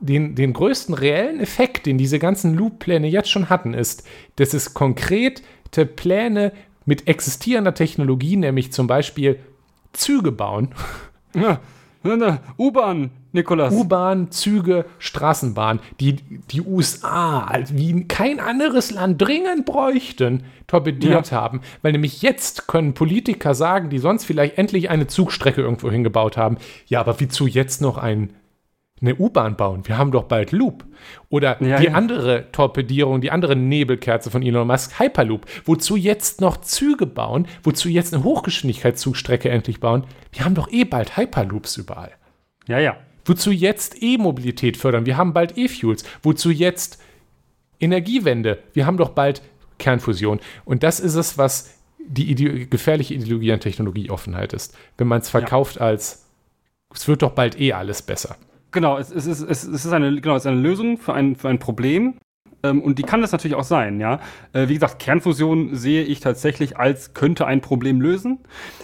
den, den größten reellen Effekt, den diese ganzen Loop-Pläne jetzt schon hatten, ist, dass es konkrete Pläne mit existierender Technologie, nämlich zum Beispiel Züge bauen. Ja, U-Bahn, Nikolas. U-Bahn, Züge, Straßenbahn, die die USA wie kein anderes Land dringend bräuchten, torpediert ja. haben. Weil nämlich jetzt können Politiker sagen, die sonst vielleicht endlich eine Zugstrecke irgendwo hingebaut haben, ja, aber wiezu jetzt noch ein eine U-Bahn bauen. Wir haben doch bald Loop. Oder ja, die ja. andere Torpedierung, die andere Nebelkerze von Elon Musk, Hyperloop. Wozu jetzt noch Züge bauen? Wozu jetzt eine Hochgeschwindigkeitszugstrecke endlich bauen? Wir haben doch eh bald Hyperloops überall. Ja, ja. Wozu jetzt E-Mobilität fördern? Wir haben bald E-Fuels. Wozu jetzt Energiewende? Wir haben doch bald Kernfusion. Und das ist es, was die Ide gefährliche Ideologie an Technologieoffenheit ist. Wenn man es verkauft ja. als, es wird doch bald eh alles besser. Genau, es, es, ist, es, ist eine, genau, es ist eine Lösung für ein, für ein Problem. Ähm, und die kann das natürlich auch sein, ja. Äh, wie gesagt, Kernfusion sehe ich tatsächlich als könnte ein Problem lösen.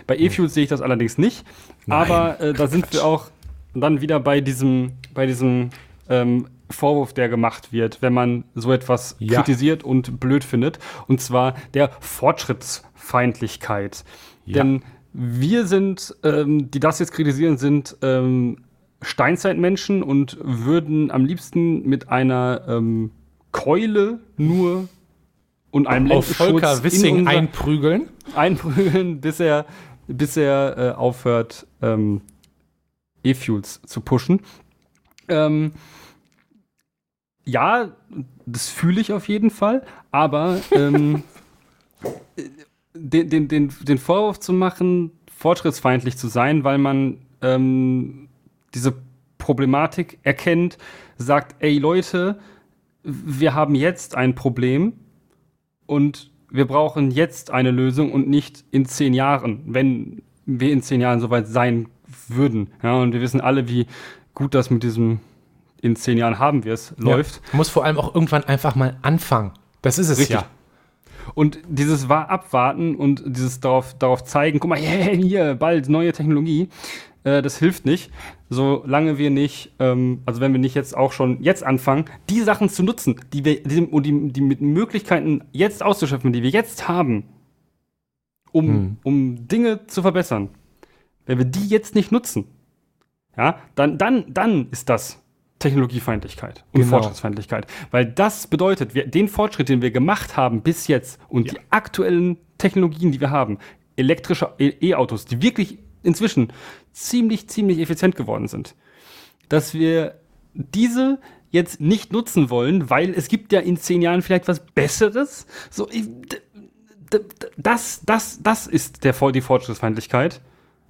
Bei E-Fuels hm. sehe ich das allerdings nicht. Nein, aber äh, da sind wir auch dann wieder bei diesem, bei diesem ähm, Vorwurf, der gemacht wird, wenn man so etwas ja. kritisiert und blöd findet. Und zwar der Fortschrittsfeindlichkeit. Ja. Denn wir sind, ähm, die das jetzt kritisieren, sind ähm, Steinzeitmenschen und würden am liebsten mit einer ähm, Keule nur und einem Auf Volker Wissing einprügeln. Einprügeln, bis er, bis er äh, aufhört, ähm, E-Fuels zu pushen. Ähm, ja, das fühle ich auf jeden Fall, aber ähm, den, den, den, den Vorwurf zu machen, fortschrittsfeindlich zu sein, weil man ähm, diese Problematik erkennt, sagt, ey Leute, wir haben jetzt ein Problem und wir brauchen jetzt eine Lösung und nicht in zehn Jahren, wenn wir in zehn Jahren soweit sein würden. Ja, und wir wissen alle, wie gut das mit diesem in zehn Jahren haben wir es läuft. Ja, muss vor allem auch irgendwann einfach mal anfangen. Das ist es Richtig. ja. Und dieses war abwarten und dieses darauf, darauf zeigen, guck mal, yeah, hier, bald neue Technologie, äh, das hilft nicht, solange wir nicht, ähm, also wenn wir nicht jetzt auch schon jetzt anfangen, die Sachen zu nutzen, die wir, die, die, die mit Möglichkeiten jetzt auszuschöpfen, die wir jetzt haben, um, hm. um Dinge zu verbessern. Wenn wir die jetzt nicht nutzen, ja, dann, dann, dann ist das Technologiefeindlichkeit und genau. Fortschrittsfeindlichkeit. Weil das bedeutet, wir, den Fortschritt, den wir gemacht haben bis jetzt und ja. die aktuellen Technologien, die wir haben, elektrische E-Autos, die wirklich inzwischen ziemlich, ziemlich effizient geworden sind, dass wir diese jetzt nicht nutzen wollen, weil es gibt ja in zehn Jahren vielleicht was Besseres. So, das, das, das ist der, die Fortschrittsfeindlichkeit,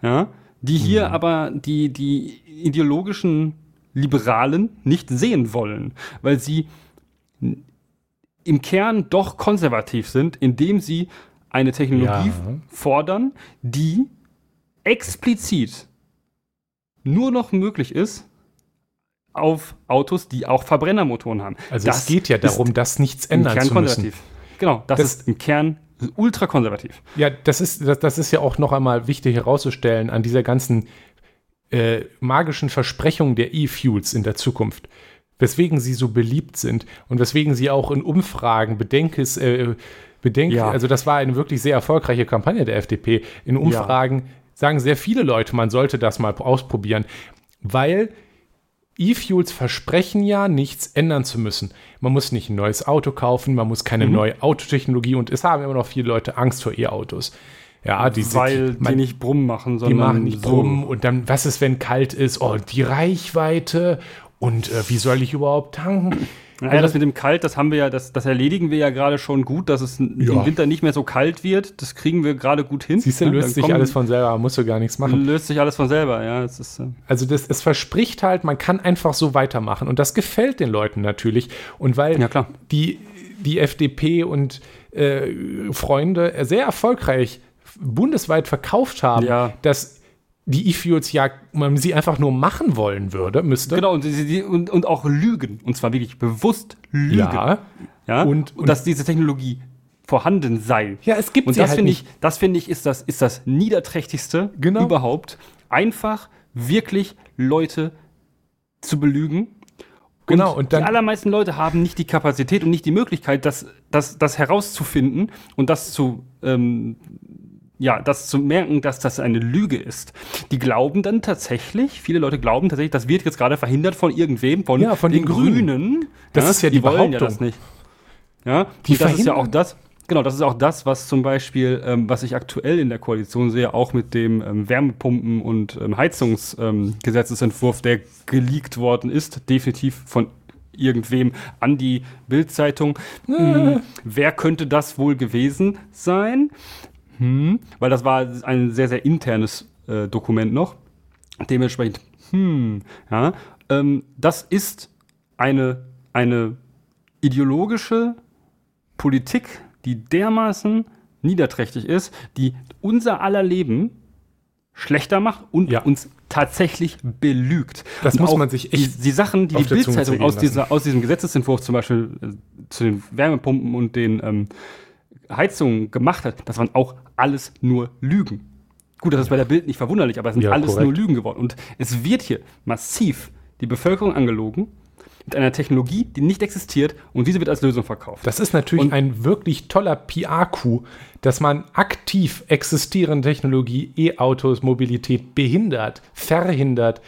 ja, die hier aber die, die ideologischen Liberalen nicht sehen wollen, weil sie im Kern doch konservativ sind, indem sie eine Technologie Ja. fordern, die explizit nur noch möglich ist auf Autos, die auch Verbrennermotoren haben. Also es geht ja darum, dass nichts ändern zu müssen. konservativ. Genau, das, Das- ist im Kern ultrakonservativ. Ja, das ist, das, das ist ja auch noch einmal wichtig herauszustellen an dieser ganzen äh, magischen Versprechung der E-Fuels in der Zukunft. Weswegen sie so beliebt sind und weswegen sie auch in Umfragen Bedenkes, äh, Bedenk, Ja. also das war eine wirklich sehr erfolgreiche Kampagne der FDP. In Umfragen sagen sehr viele Leute, man sollte das mal ausprobieren, weil E-Fuels versprechen ja, nichts ändern zu müssen. Man muss nicht ein neues Auto kaufen, man muss Mhm. keine neue Autotechnologie und es haben immer noch viele Leute Angst vor E-Autos. Ja, die sind- weil man- die nicht brummen machen, die sondern machen nicht so. Brummen und dann, was ist, wenn kalt ist? Oh, die Reichweite und äh, wie soll ich überhaupt tanken? Naja, das mit dem Kalt, das haben wir ja, das, das erledigen wir ja gerade schon gut, dass es Ja. im Winter nicht mehr so kalt wird. Das kriegen wir gerade gut hin. Siehst du, Ja, löst dann sich alles von selber, musst du gar nichts machen. löst sich alles von selber, ja. Es ist, äh, Also das, es verspricht halt, man kann einfach so weitermachen und das gefällt den Leuten natürlich. Und weil Ja, die die FDP und äh, Freunde sehr erfolgreich bundesweit verkauft haben, Ja. dass die E-Fuels ja, man sie einfach nur machen wollen würde, müsste. genau, und, und, und auch lügen. Und zwar wirklich bewusst lügen. Ja. ja? Und- Und, dass diese Technologie vorhanden sei. Ja, es gibt Und sie das halt finde ich, das finde ich, ist das, ist das Niederträchtigste Genau. überhaupt. Einfach wirklich Leute zu belügen. Genau, und dann- die allermeisten Leute haben nicht die Kapazität und nicht die Möglichkeit, das, das, das herauszufinden und das zu, ähm, ja, das zu merken, dass das eine Lüge ist. Die glauben dann tatsächlich, viele Leute glauben tatsächlich, das wird jetzt gerade verhindert von irgendwem, von, Ja, von den Grünen. Das ist ja die wollen ja das nicht. Ja, Die und das ist ja auch das, genau, das ist auch das, was zum Beispiel, ähm, was ich aktuell in der Koalition sehe, auch mit dem ähm, Wärmepumpen- und ähm, Heizungsgesetzesentwurf, der geleakt worden ist, definitiv von irgendwem an die Bildzeitung. Hm, wer könnte das wohl gewesen sein? Hm, weil das war ein sehr, sehr internes äh, Dokument noch. Dementsprechend, hm, ja, ähm, das ist eine, eine ideologische Politik, die dermaßen niederträchtig ist, die unser aller Leben schlechter macht und Ja. uns tatsächlich belügt. Das und muss man sich echt die, die Sachen, die die Bildzeitung aus, dieser, aus diesem Gesetzesentwurf zum Beispiel äh, zu den Wärmepumpen und den ähm, Heizungen gemacht hat, das waren auch alles nur Lügen. Gut, das ist bei der Bild nicht verwunderlich, aber es sind Ja, alles korrekt. nur Lügen geworden. Und es wird hier massiv die Bevölkerung angelogen mit einer Technologie, die nicht existiert und diese wird als Lösung verkauft. Das ist natürlich Und- ein wirklich toller PR-Coup, dass man aktiv existierende Technologie, E-Autos, Mobilität behindert, verhindert,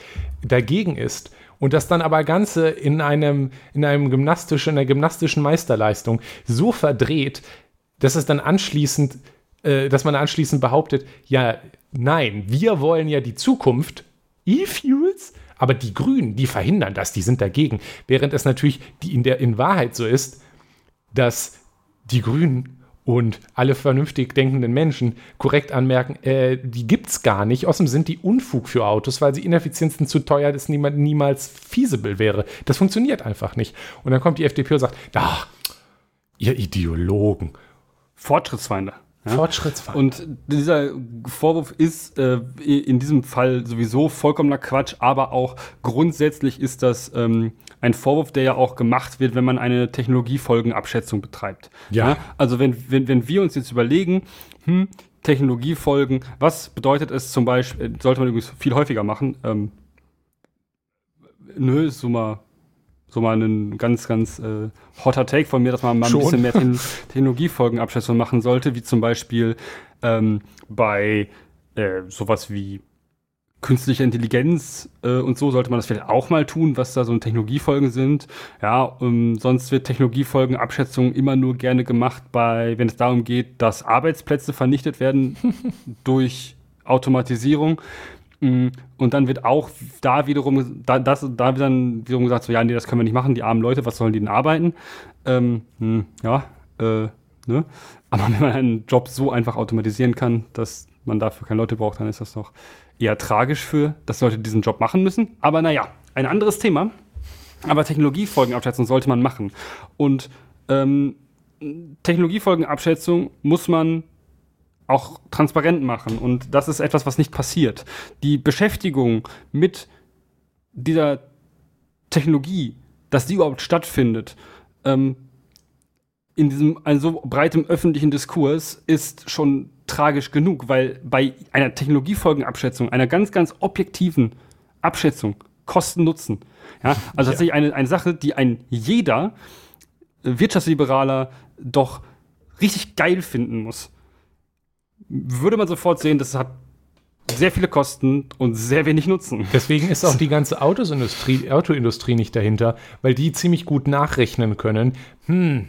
dagegen ist. Und das dann aber Ganze in einem, in einem gymnastischen, in einer gymnastischen Meisterleistung so verdreht, dass es dann anschließend, äh, dass man anschließend behauptet, ja, nein, wir wollen ja die Zukunft, E-Fuels, aber die Grünen, die verhindern das, die sind dagegen. Während es natürlich die in der in Wahrheit so ist, dass die Grünen und alle vernünftig denkenden Menschen korrekt anmerken, äh, die gibt's gar nicht. Außerdem sind die Unfug für Autos, weil sie ineffizient sind, zu teuer, dass niemand niemals feasible wäre. Das funktioniert einfach nicht. Und dann kommt die FDP und sagt, ach, ihr Ideologen, Fortschrittsfeinde. Ja? Fortschrittsfeind. Und dieser Vorwurf ist äh, in diesem Fall sowieso vollkommener Quatsch, aber auch grundsätzlich ist das ähm, ein Vorwurf, der ja auch gemacht wird, wenn man eine Technologiefolgenabschätzung betreibt. Ja. Also wenn, wenn, wenn wir uns jetzt überlegen, hm, Technologiefolgen, was bedeutet es zum Beispiel, sollte man übrigens viel häufiger machen, ähm, nö, ist so mal so mal ein ganz, ganz äh, hotter Take von mir, dass man mal ein Schon. bisschen mehr Techn Technologiefolgenabschätzung machen sollte, wie zum Beispiel ähm, bei äh, sowas wie künstliche Intelligenz äh, und so sollte man das vielleicht auch mal tun, was da so Technologiefolgen sind. Ja, ähm, sonst wird Technologiefolgenabschätzung immer nur gerne gemacht, bei, wenn es darum geht, dass Arbeitsplätze vernichtet werden durch Automatisierung. Mm, Und dann wird auch da wiederum, da, das, da wird dann wiederum gesagt, so, ja, nee, das können wir nicht machen, die armen Leute, was sollen die denn arbeiten? Ähm, hm, ja, äh, ne? Aber wenn man einen Job so einfach automatisieren kann, dass man dafür keine Leute braucht, dann ist das doch eher tragisch für, dass Leute diesen Job machen müssen. Aber naja, ein anderes Thema. Aber Technologiefolgenabschätzung sollte man machen. Und ähm, Technologiefolgenabschätzung muss man auch transparent machen. Und das ist etwas, was nicht passiert. Die Beschäftigung mit dieser Technologie, dass die überhaupt stattfindet, ähm, in diesem ein so breitem öffentlichen Diskurs ist schon tragisch genug, weil bei einer Technologiefolgenabschätzung, einer ganz, ganz objektiven Abschätzung, Kosten-Nutzen, ja, also ja. tatsächlich eine, eine Sache, die ein jeder Wirtschaftsliberaler doch richtig geil finden muss, würde man sofort sehen, das hat sehr viele Kosten und sehr wenig Nutzen. Deswegen ist auch die ganze Autosindustrie, Autoindustrie nicht dahinter, weil die ziemlich gut nachrechnen können. Hm,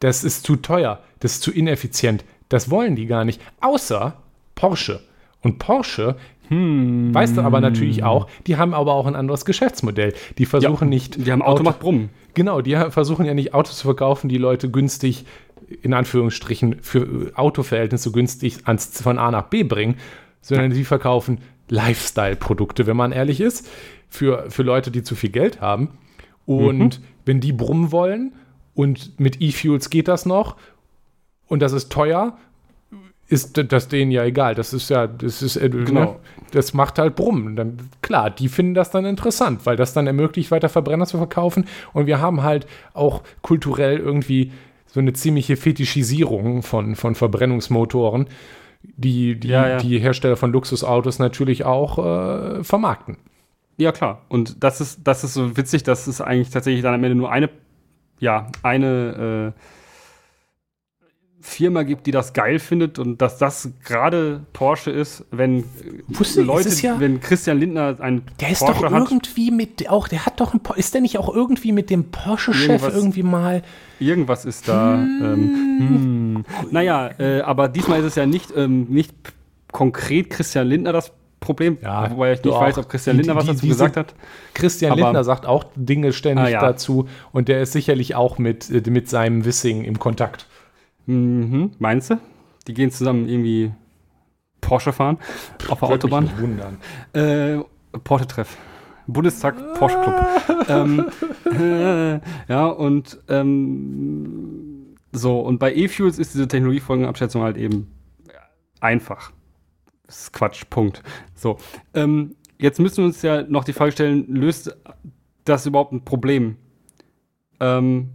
das ist zu teuer, das ist zu ineffizient. Das wollen die gar nicht, außer Porsche. Und Porsche, hm. weißt du aber natürlich auch, die haben aber auch ein anderes Geschäftsmodell. Die versuchen ja, nicht. Die haben Auto, Auto macht Brummen. Genau, die versuchen ja nicht Autos zu verkaufen, die Leute günstig, in Anführungsstrichen, für Autoverhältnisse günstig ans, von A nach B bringen, sondern die verkaufen Lifestyle-Produkte, wenn man ehrlich ist, für, für Leute, die zu viel Geld haben. Und mhm. wenn die brummen wollen und mit E-Fuels geht das noch und das ist teuer, ist das denen ja egal. Das ist ja, das ist, äh, genau. Ne? das macht halt Brummen. Dann, klar, die finden das dann interessant, weil das dann ermöglicht, weiter Verbrenner zu verkaufen. Und wir haben halt auch kulturell irgendwie so eine ziemliche Fetischisierung von, von Verbrennungsmotoren die die, ja, ja. die Hersteller von Luxusautos natürlich auch äh, vermarkten. Ja, klar. Und das ist, das ist so witzig, dass es eigentlich tatsächlich dann am Ende nur eine, ja, eine äh, Firma gibt, die das geil findet und dass das gerade Porsche ist, wenn Wusste, Leute, ja, wenn Christian Lindner ein der ist Porsche doch irgendwie hat, mit auch, der hat doch ein, ist der nicht auch irgendwie mit dem Porsche-Chef irgendwie mal irgendwas ist da. Hm. Ähm, hm. Naja, äh, aber diesmal ist es ja nicht ähm, nicht konkret Christian Lindner das Problem, ja, wobei ich nicht doch. weiß, ob Christian Lindner die, die, was dazu gesagt hat. Christian aber, Lindner sagt auch Dinge ständig ah, ja. dazu und der ist sicherlich auch mit, äh, mit seinem Wissing im Kontakt. Mhm. Meinst du? Die gehen zusammen irgendwie Porsche fahren auf der Autobahn. Mich wundern. Äh, Porsche-Treff. Bundestag Porsche Club. ähm, äh, ja, und ähm, so, und bei E-Fuels ist diese Technologiefolgenabschätzung halt eben einfach. Das ist Quatsch, Punkt. So. Ähm, jetzt müssen wir uns ja noch die Frage stellen, löst das überhaupt ein Problem? Ähm,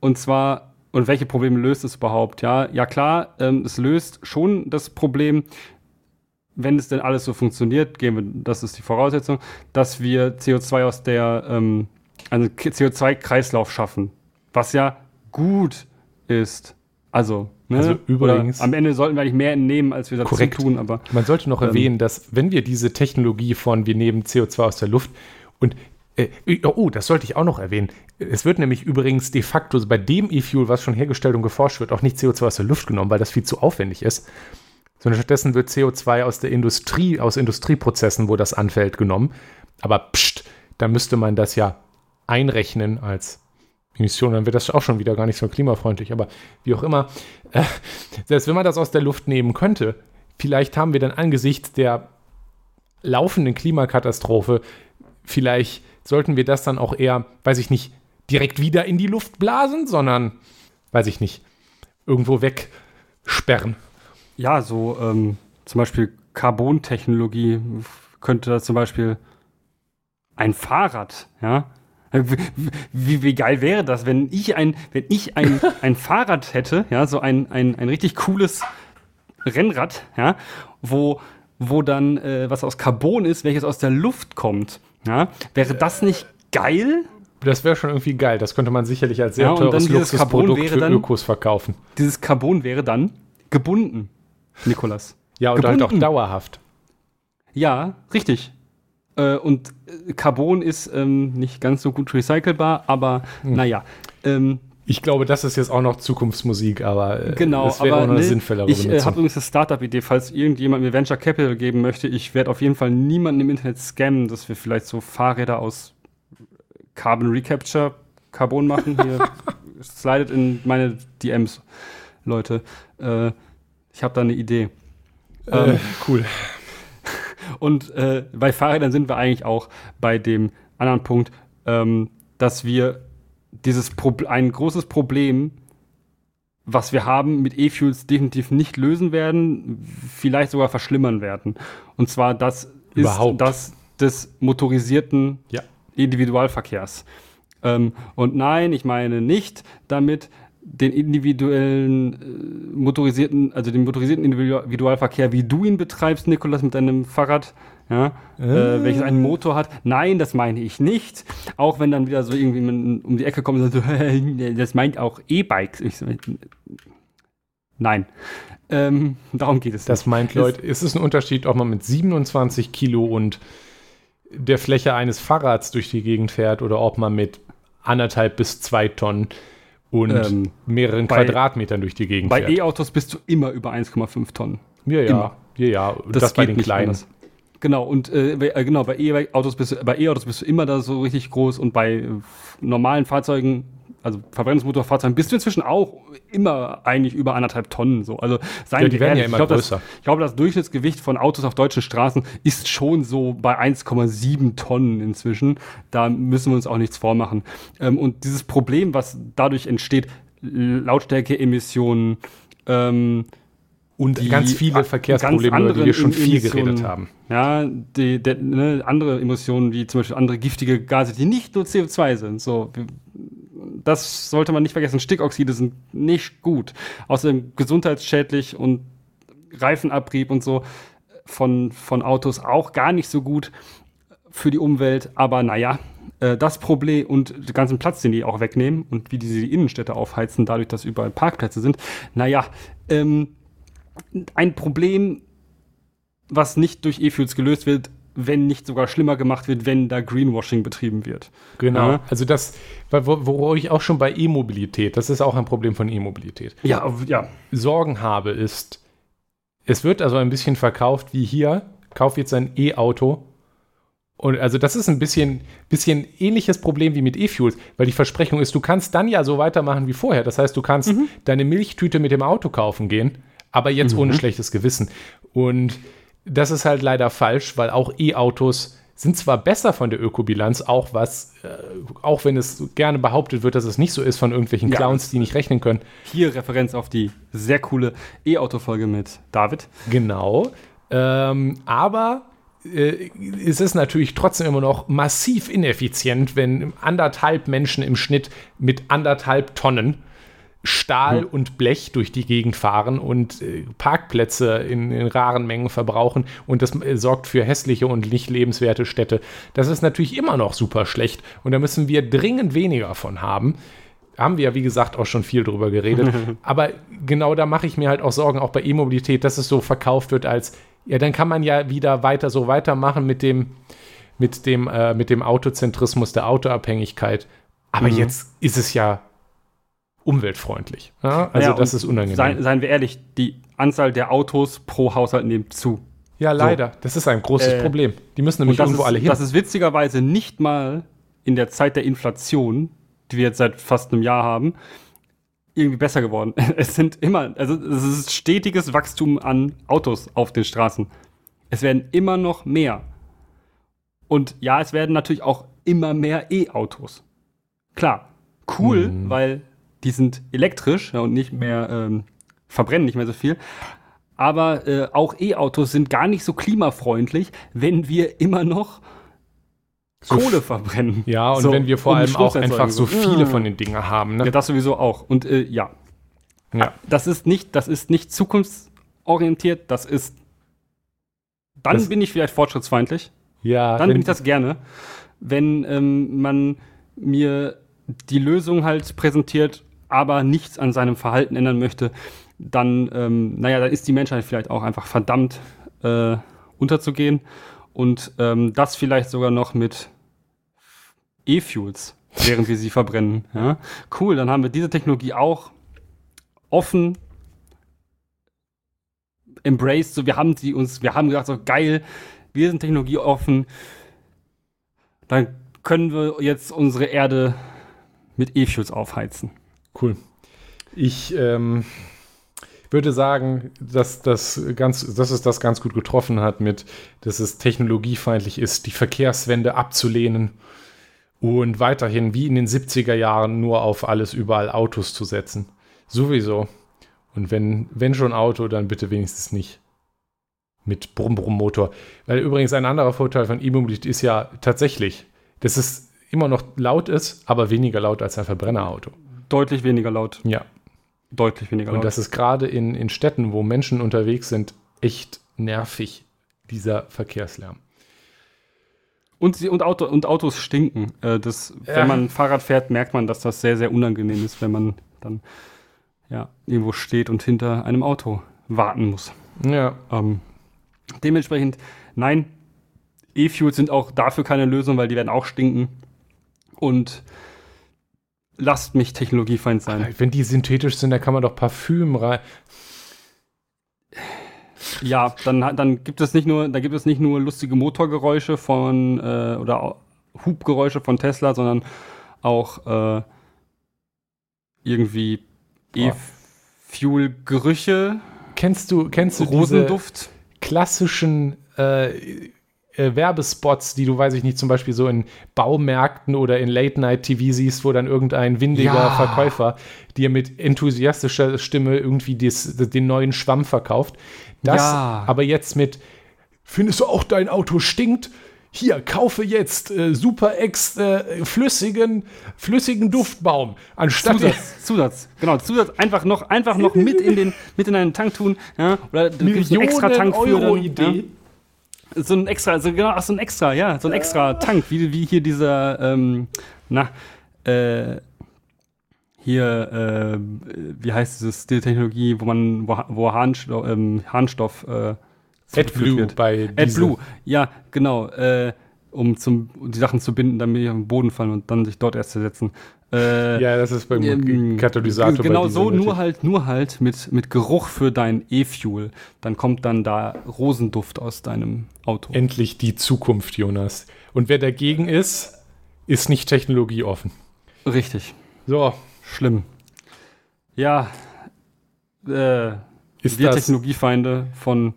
und zwar und welche Probleme löst es überhaupt? Ja, ja klar, ähm, es löst schon das Problem, wenn es denn alles so funktioniert, gehen wir, das ist die Voraussetzung, dass wir CO2 aus der ähm, also CO2-Kreislauf schaffen, was ja gut ist. Also, ne? also übrigens, Oder am Ende sollten wir eigentlich mehr entnehmen, als wir dazu korrekt. tun. Aber man sollte noch ähm, erwähnen, dass wenn wir diese Technologie von wir nehmen CO2 aus der Luft und oh, das sollte ich auch noch erwähnen. Es wird nämlich übrigens de facto bei dem E-Fuel, was schon hergestellt und geforscht wird, auch nicht CO2 aus der Luft genommen, weil das viel zu aufwendig ist. Sondern stattdessen wird CO2 aus der Industrie, aus Industrieprozessen, wo das anfällt, genommen. Aber pst, da müsste man das ja einrechnen als Emission, dann wird das auch schon wieder gar nicht so klimafreundlich. Aber wie auch immer, äh, selbst wenn man das aus der Luft nehmen könnte, vielleicht haben wir dann angesichts der laufenden Klimakatastrophe vielleicht sollten wir das dann auch eher, weiß ich nicht, direkt wieder in die Luft blasen, sondern, weiß ich nicht, irgendwo wegsperren. Ja, so ähm, zum Beispiel Carbontechnologie könnte da zum Beispiel ein Fahrrad, ja. Wie, wie, geil wäre das, wenn ich ein, wenn ich ein, ein Fahrrad hätte, ja, so ein, ein, ein richtig cooles Rennrad, ja, wo, wo dann äh, was aus Carbon ist, welches aus der Luft kommt. Ja? Wäre das nicht geil? Das wäre schon irgendwie geil. Das könnte man sicherlich als sehr ja, teures Luxusprodukt für dann, Ökos verkaufen. Dieses Carbon wäre dann gebunden, Nikolas. Ja, und gebunden. halt auch dauerhaft. Ja, richtig. Äh, und äh, Carbon ist ähm, nicht ganz so gut recycelbar, aber hm. naja. Ähm, ich glaube, das ist jetzt auch noch Zukunftsmusik, aber äh, genau, das wäre aber, eine ne, sinnvollere Ich äh, habe übrigens eine Startup-Idee, falls irgendjemand mir Venture Capital geben möchte. Ich werde auf jeden Fall niemanden im Internet scammen, dass wir vielleicht so Fahrräder aus Carbon Recapture Carbon machen. Hier slidet in meine DMs, Leute. Äh, ich habe da eine Idee. Äh, ähm, cool. Und äh, bei Fahrrädern sind wir eigentlich auch bei dem anderen Punkt, ähm, dass wir dieses Pro ein großes Problem, was wir haben, mit E-Fuels definitiv nicht lösen werden, vielleicht sogar verschlimmern werden. Und zwar das Überhaupt. ist das des motorisierten Ja. Individualverkehrs. Ähm, und nein, ich meine nicht damit den individuellen äh, motorisierten, also den motorisierten Individualverkehr, wie du ihn betreibst, Nikolas, mit deinem Fahrrad, ja, äh. welches einen Motor hat. Nein, das meine ich nicht. Auch wenn dann wieder so irgendwie um die Ecke kommt und sagt, so, das meint auch E-Bikes. So, Nein. Ähm, darum geht es. Das meint, Es- Leute, ist es ein Unterschied, ob man mit 27 Kilo und der Fläche eines Fahrrads durch die Gegend fährt oder ob man mit anderthalb bis zwei Tonnen und Ähm, mehreren bei- Quadratmetern durch die Gegend Bei fährt. E-Autos bist du immer über 1,5 Tonnen. ja, ja, immer. ja, ja. Das, bei den nicht kleinen. anders. Genau, und äh, äh, genau, bei E-Autos bist, du- bei E-Autos bist du immer da so richtig groß und bei äh, normalen Fahrzeugen, also Verbrennungsmotorfahrzeugen, bist du inzwischen auch immer eigentlich über anderthalb Tonnen. So. Also seien Ja, die werden ja ehrlich, immer ich glaube, das, größer. ich glaube, das Durchschnittsgewicht von Autos auf deutschen Straßen ist schon so bei 1,7 Tonnen inzwischen. Da müssen wir uns auch nichts vormachen. Ähm, und dieses Problem, was dadurch entsteht, Lautstärke-Emissionen, ähm, Und die ganz viele Verkehrsprobleme, ganz über die wir schon viel Emissionen. geredet haben. Ja, die, der, ne, andere Emissionen, wie zum Beispiel andere giftige Gase, die nicht nur CO2 sind. So, das sollte man nicht vergessen. Stickoxide sind nicht gut. Außerdem gesundheitsschädlich und Reifenabrieb und so von, von Autos auch gar nicht so gut für die Umwelt. Aber naja, äh, das Problem und den ganzen Platz, den die auch wegnehmen und wie diese die Innenstädte aufheizen, dadurch, dass überall Parkplätze sind, naja, ähm, ein Problem, was nicht durch E-Fuels gelöst wird, wenn nicht sogar schlimmer gemacht wird, wenn da Greenwashing betrieben wird. Genau. Ja. Also das, wo, wo ich auch schon bei E-Mobilität, das ist auch ein Problem von E-Mobilität, Ja, ja. Sorgen habe, ist, es wird also ein bisschen verkauft wie hier, kauf jetzt ein E-Auto. Und also das ist ein bisschen, bisschen ähnliches Problem wie mit E-Fuels, weil die Versprechung ist, du kannst dann ja so weitermachen wie vorher. Das heißt, du kannst deine Milchtüte mit dem Auto kaufen gehen, aber jetzt ohne schlechtes Gewissen. Und das ist halt leider falsch, weil auch E-Autos sind zwar besser von der Ökobilanz, auch was, äh, auch wenn es gerne behauptet wird, dass es nicht so ist von irgendwelchen Ja, Clowns, die nicht rechnen können. Hier Referenz auf die sehr coole E-Auto-Folge mit David. Genau. Ähm, aber äh, es ist natürlich trotzdem immer noch massiv ineffizient, wenn anderthalb Menschen im Schnitt mit anderthalb Tonnen Stahl und Blech durch die Gegend fahren und äh, Parkplätze in, in raren Mengen verbrauchen und das äh, sorgt für hässliche und nicht lebenswerte Städte. Das ist natürlich immer noch super schlecht und da müssen wir dringend weniger von haben. Haben wir ja, wie gesagt, auch schon viel drüber geredet. Aber genau da mache ich mir halt auch Sorgen, auch bei E-Mobilität, dass es so verkauft wird als, ja, dann kann man ja wieder weiter so weitermachen mit dem, mit dem, äh, mit dem Autozentrismus der Autoabhängigkeit. Aber Mhm. jetzt ist es ja umweltfreundlich. Ja? Also Ja, das ist unangenehm. Seien, seien wir ehrlich, die Anzahl der Autos pro Haushalt nimmt zu. ja, leider. Das ist ein großes Äh, Problem. Die müssen nämlich irgendwo ist, alle hin. das ist witzigerweise nicht mal in der Zeit der Inflation, die wir jetzt seit fast einem Jahr haben, irgendwie besser geworden. Es sind immer, also es ist stetiges Wachstum an Autos auf den Straßen. Es werden immer noch mehr. Und ja, es werden natürlich auch immer mehr E-Autos. Klar, cool, Mhm. weil die sind elektrisch ja, und nicht mehr ähm, verbrennen nicht mehr so viel. Aber äh, auch E-Autos sind gar nicht so klimafreundlich, wenn wir immer noch So Kohle verbrennen. ja, und So, wenn wir vor um allem auch einfach so viele Mm. von den Dingen haben. Ja, Ne? das sowieso auch. Und äh, ja, Ja. das ist nicht, das ist nicht zukunftsorientiert, das ist. Dann Das- bin ich vielleicht fortschrittsfeindlich. ja Dann bin ich das gerne, wenn ähm, man mir die Lösung halt präsentiert, aber nichts an seinem Verhalten ändern möchte, dann, ähm, naja, dann ist die Menschheit vielleicht auch einfach verdammt äh, unterzugehen und ähm, das vielleicht sogar noch mit E-Fuels, während wir sie verbrennen. Ja? Cool, dann haben wir diese Technologie auch offen embraced, so wir haben sie uns, wir haben gesagt, so geil, wir sind technologieoffen, dann können wir jetzt unsere Erde mit E-Fuels aufheizen. Cool. Ich ähm, würde sagen, dass, das ganz, dass es das ganz gut getroffen hat mit, dass es technologiefeindlich ist, die Verkehrswende abzulehnen und weiterhin wie in den 70er Jahren nur auf alles überall Autos zu setzen. Sowieso. Und wenn, wenn schon Auto, dann bitte wenigstens nicht mit Brumm-Brumm-Motor. Weil übrigens ein anderer Vorteil von E-Mobilität ist ja tatsächlich, dass es immer noch laut ist, aber weniger laut als ein Verbrennerauto. Deutlich weniger laut. Ja. Deutlich weniger laut. Und das ist gerade in, in Städten, wo Menschen unterwegs sind, echt nervig, dieser Verkehrslärm. Und, sie, und, Auto, und Autos stinken. Äh, das, ja. Wenn man Fahrrad fährt, merkt man, dass das sehr, sehr unangenehm ist, wenn man dann ja, irgendwo steht und hinter einem Auto warten muss. Ja. Ähm, dementsprechend, nein, E-Fuels sind auch dafür keine Lösung, weil die werden auch stinken. Und lasst mich technologiefeind sein. Aber wenn die synthetisch sind, dann kann man doch Parfüm rein. Ja, dann, dann gibt es nicht nur, da gibt es nicht nur lustige Motorgeräusche von äh, oder Hubgeräusche von Tesla, sondern auch äh, irgendwie E-Fuel-Gerüche. Kennst du, kennst du Rosenduft? klassischen äh, äh, Werbespots, die du, weiß ich nicht, zum Beispiel so in Baumärkten oder in Late-Night-TV siehst, wo dann irgendein windiger ja. Verkäufer dir mit enthusiastischer Stimme irgendwie dies, den neuen Schwamm verkauft. Das ja. aber jetzt mit, findest du auch, dein Auto stinkt? Hier, kaufe jetzt äh, Super X äh, flüssigen, flüssigen Duftbaum. Anstatt Zusatz, Zusatz, genau, Zusatz, einfach noch, einfach noch mit in den, mit in einen Tank tun, ja, oder einen extra Tank Euro für Idee. Ja. So ein extra, so genau, ach, so ein extra, ja, so ein extra Tank, wie, wie hier dieser, ähm, na, äh, hier, äh, wie heißt diese Stiltechnologie, wo man, wo, wo Harnstoff, ähm, Harnstoff äh, AdBlue wird. bei AdBlue, ja, genau, äh, um, zum, um die Sachen zu binden, damit die auf den Boden fallen und dann sich dort erst zersetzen. Äh, ja, das ist beim ähm, Katalysator. Genau so, nur halt, nur halt mit, mit Geruch für dein E-Fuel. Dann kommt dann da Rosenduft aus deinem Auto. Endlich die Zukunft, Jonas. Und wer dagegen ist, ist nicht technologieoffen. Richtig. So. Schlimm. Ja, äh, ist wir Technologiefeinde von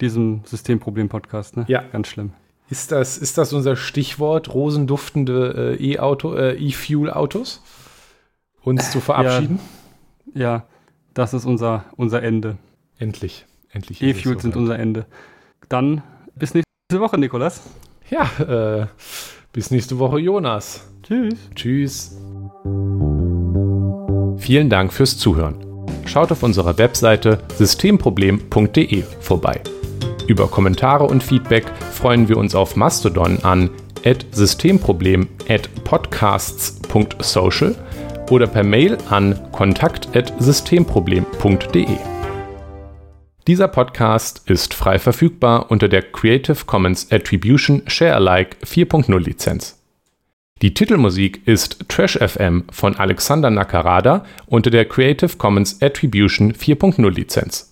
diesem Systemproblem-Podcast, ne? Ja. Ganz schlimm. Ist das, ist das unser Stichwort, rosenduftende äh, E-Auto, äh, E-Fuel-Autos? Uns zu verabschieden? Ja, ja, das ist unser, unser Ende. Endlich, endlich. E-Fuels sind unser Ende. Dann bis nächste Woche, Nikolas. Ja, äh, bis nächste Woche, Jonas. Tschüss. Tschüss. Vielen Dank fürs Zuhören. Schaut auf unserer Webseite systemproblem.de vorbei. Über Kommentare und Feedback freuen wir uns auf Mastodon an systemproblem at podcasts.social oder per Mail an kontakt.systemproblem.de. Dieser Podcast ist frei verfügbar unter der Creative Commons Attribution Share Alike 4.0 Lizenz. Die Titelmusik ist Trash FM von Alexander Nakarada unter der Creative Commons Attribution 4.0 Lizenz.